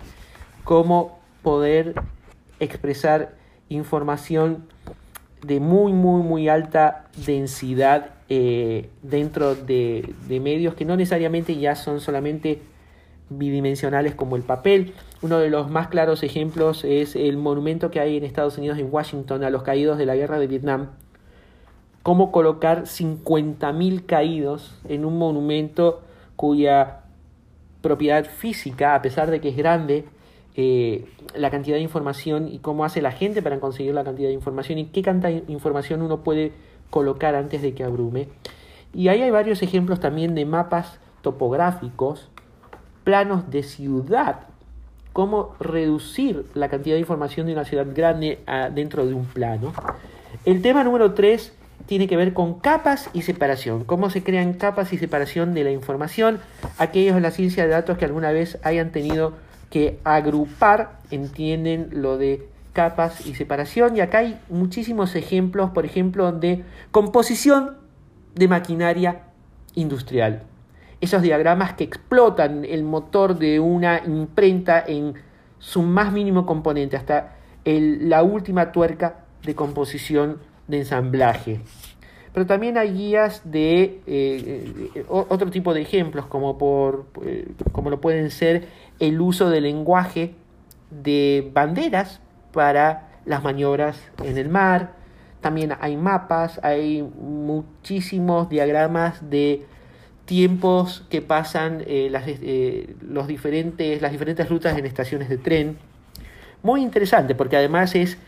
cómo poder expresar información de muy, muy, muy alta densidad eh, dentro de, de, medios que no necesariamente ya son solamente bidimensionales como el papel. Uno de los más claros ejemplos es el monumento que hay en Estados Unidos, en Washington, a los caídos de la guerra de Vietnam, cómo colocar 50.000 caídos en un monumento cuya propiedad física, a pesar de que es grande, eh, la cantidad de información y cómo hace la gente para conseguir la cantidad de información y qué cantidad de información uno puede colocar antes de que abrume. Y ahí hay varios ejemplos también de mapas topográficos, planos de ciudad, cómo reducir la cantidad de información de una ciudad grande dentro de un plano. El tema número 3 tiene que ver con capas y separación, cómo se crean capas y separación de la información. Aquellos en la ciencia de datos que alguna vez hayan tenido que agrupar entienden lo de capas y separación y acá hay muchísimos ejemplos, por ejemplo, de composición de maquinaria industrial. Esos diagramas que explotan el motor de una imprenta en su más mínimo componente, hasta la última tuerca de composición de ensamblaje. Pero también hay guías de eh, otro tipo de ejemplos, como, por, eh, como lo pueden ser el uso del lenguaje de banderas para las maniobras en el mar. También hay mapas, hay muchísimos diagramas de tiempos que pasan eh, las, eh, los diferentes, las diferentes rutas en estaciones de tren. Muy interesante porque además es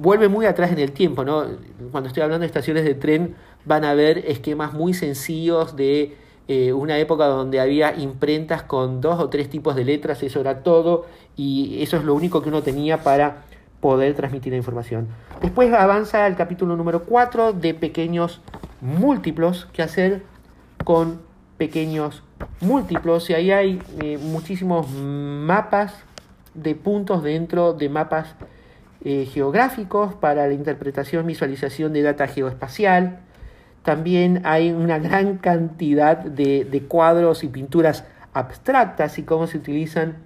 vuelve muy atrás en el tiempo, ¿no? Cuando estoy hablando de estaciones de tren van a ver esquemas muy sencillos de eh, una época donde había imprentas con dos o tres tipos de letras, eso era todo, y eso es lo único que uno tenía para poder transmitir la información. Después avanza el capítulo número 4 de pequeños múltiplos, que hacer con pequeños múltiplos, y ahí hay eh, muchísimos mapas de puntos dentro de mapas eh, geográficos para la interpretación, visualización de data geoespacial, también hay una gran cantidad de, cuadros y pinturas abstractas y cómo se utilizan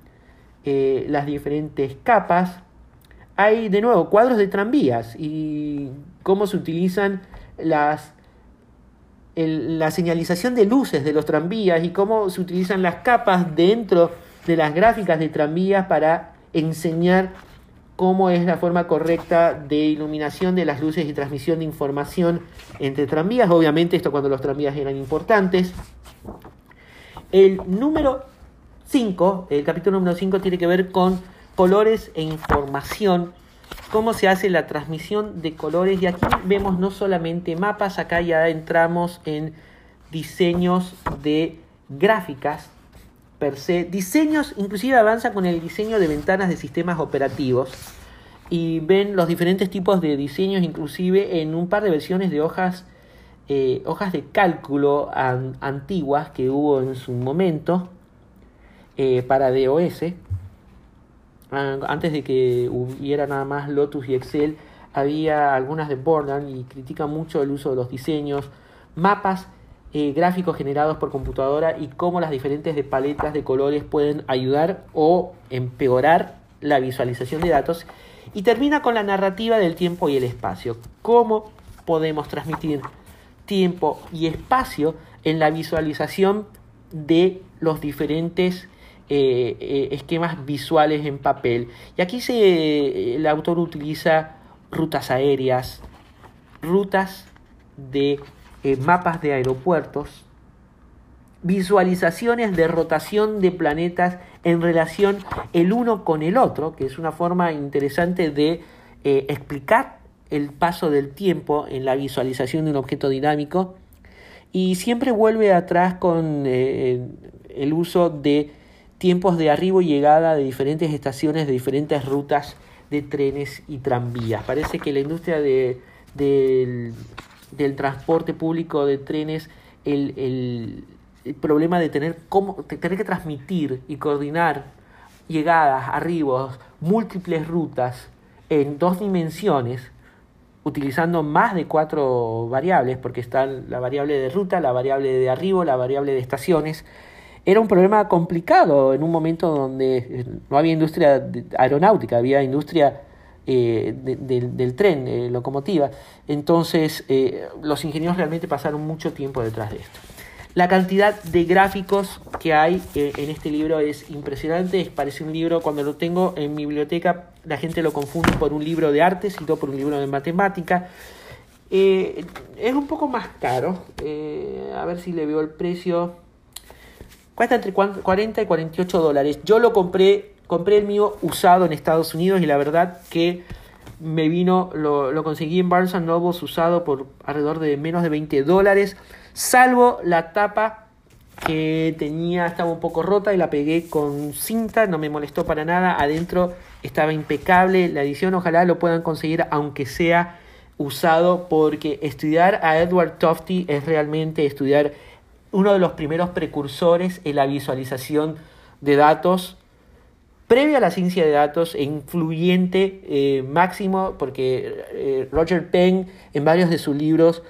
eh, las diferentes capas. Hay de nuevo cuadros de tranvías y cómo se utilizan las, la señalización de luces de los tranvías y cómo se utilizan las capas dentro de las gráficas de tranvías para enseñar cómo es la forma correcta de iluminación de las luces y transmisión de información entre tranvías. Obviamente esto cuando los tranvías eran importantes. El número 5, el capítulo número 5 tiene que ver con colores e información, cómo se hace la transmisión de colores y aquí vemos no solamente mapas, acá ya entramos en diseños de gráficas per se. Diseños, inclusive avanza con el diseño de ventanas de sistemas operativos y ven los diferentes tipos de diseños, inclusive en un par de versiones de hojas, eh, hojas de cálculo antiguas que hubo en su momento eh, para DOS. Antes de que hubiera nada más Lotus y Excel, había algunas de Borland y critica mucho el uso de los diseños, mapas eh, gráficos generados por computadora y cómo las diferentes paletas de colores pueden ayudar o empeorar la visualización de datos. Y termina con la narrativa del tiempo y el espacio. ¿Cómo podemos transmitir tiempo y espacio en la visualización de los diferentes eh, eh, esquemas visuales en papel? Y aquí se, el autor utiliza rutas aéreas, rutas de eh, mapas de aeropuertos, visualizaciones de rotación de planetas en relación el uno con el otro, que es una forma interesante de eh, explicar el paso del tiempo en la visualización de un objeto dinámico y siempre vuelve atrás con eh, el uso de tiempos de arribo y llegada de diferentes estaciones, de diferentes rutas de trenes y tranvías. Parece que la industria de, del transporte público de trenes el, problema de tener, cómo, tener que transmitir y coordinar llegadas, arribos, múltiples rutas en dos dimensiones, utilizando más de cuatro variables, porque está la variable de ruta, la variable de arribo, la variable de estaciones, era un problema complicado en un momento donde no había industria aeronáutica, había industria eh, del tren, eh, locomotiva. Entonces, eh, los ingenieros realmente pasaron mucho tiempo detrás de esto. La cantidad de gráficos que hay en este libro es impresionante. Parece un libro, cuando lo tengo en mi biblioteca, la gente lo confunde por un libro de artes y todo por un libro de matemática. es un poco más caro. a ver si le veo el precio. Cuesta entre 40 y 48 dólares. Yo lo compré compré el mío usado en Estados Unidos y la verdad que me vino, lo, conseguí en Barnes Noble usado por alrededor de menos de 20 dólares, salvo la tapa que tenía, estaba un poco rota y la pegué con cinta, no me molestó para nada, adentro estaba impecable la edición, ojalá lo puedan conseguir aunque sea usado porque estudiar a Edward Tofty es realmente estudiar uno de los primeros precursores en la visualización de datos previo a la ciencia de datos e influyente eh, máximo, porque eh, Roger Penn en varios de sus libros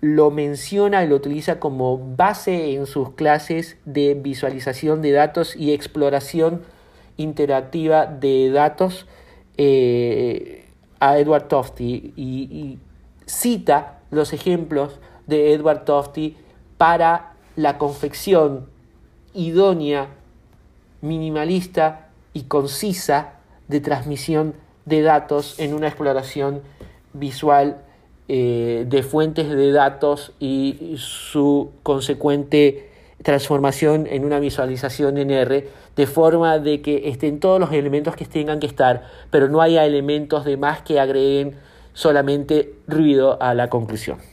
lo menciona y lo utiliza como base en sus clases de visualización de datos y exploración interactiva de datos eh, a Edward Tofty y, y cita los ejemplos de Edward Tofty para la confección idónea, minimalista y concisa de transmisión de datos en una exploración visual eh, de fuentes de datos y su consecuente transformación en una visualización en R, de forma de que estén todos los elementos que tengan que estar, pero no haya elementos de más que agreguen solamente ruido a la conclusión.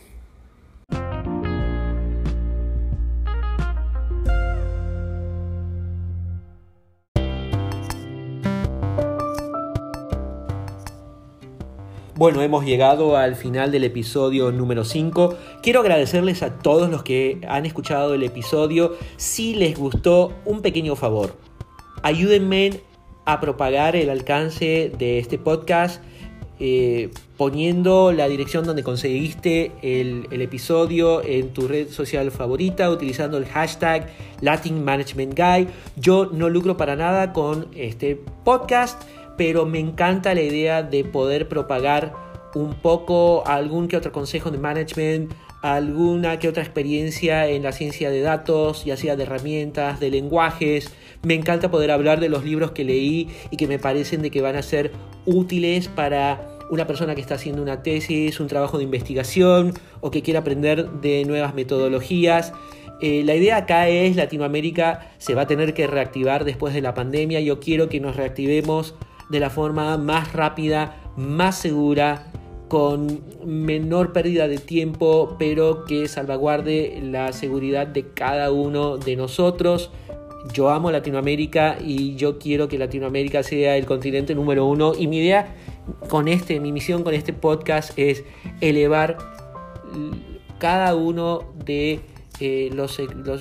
Bueno, hemos llegado al final del episodio número 5. Quiero agradecerles a todos los que han escuchado el episodio. Si les gustó, un pequeño favor. Ayúdenme a propagar el alcance de este podcast. Eh, poniendo la dirección donde conseguiste el, el, episodio en tu red social favorita, utilizando el hashtag Latin Management Guy. Yo no lucro para nada con este podcast pero me encanta la idea de poder propagar un poco algún que otro consejo de management, alguna que otra experiencia en la ciencia de datos, ya sea de herramientas, de lenguajes. Me encanta poder hablar de los libros que leí y que me parecen de que van a ser útiles para una persona que está haciendo una tesis, un trabajo de investigación o que quiere aprender de nuevas metodologías. Eh, la idea acá es Latinoamérica se va a tener que reactivar después de la pandemia. Yo quiero que nos reactivemos de la forma más rápida, más segura, con menor pérdida de tiempo, pero que salvaguarde la seguridad de cada uno de nosotros. Yo amo Latinoamérica y yo quiero que Latinoamérica sea el continente número uno. Y mi idea con este, mi misión con este podcast es elevar cada uno de eh, los,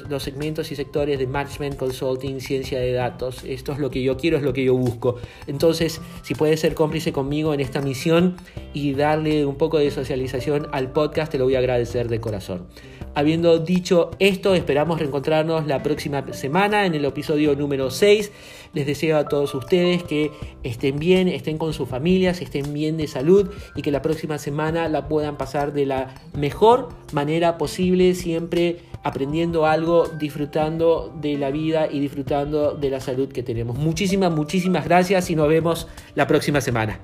los, segmentos y sectores de management, consulting, ciencia de datos. Esto es lo que yo quiero, es lo que yo busco. Entonces, si puedes ser cómplice conmigo en esta misión y darle un poco de socialización al podcast, te lo voy a agradecer de corazón. Habiendo dicho esto, esperamos reencontrarnos la próxima semana en el episodio número 6. Les deseo a todos ustedes que estén bien, estén con sus familias, estén bien de salud y que la próxima semana la puedan pasar de la mejor manera posible, siempre aprendiendo algo, disfrutando de la vida y disfrutando de la salud que tenemos. Muchísimas, muchísimas gracias y nos vemos la próxima semana.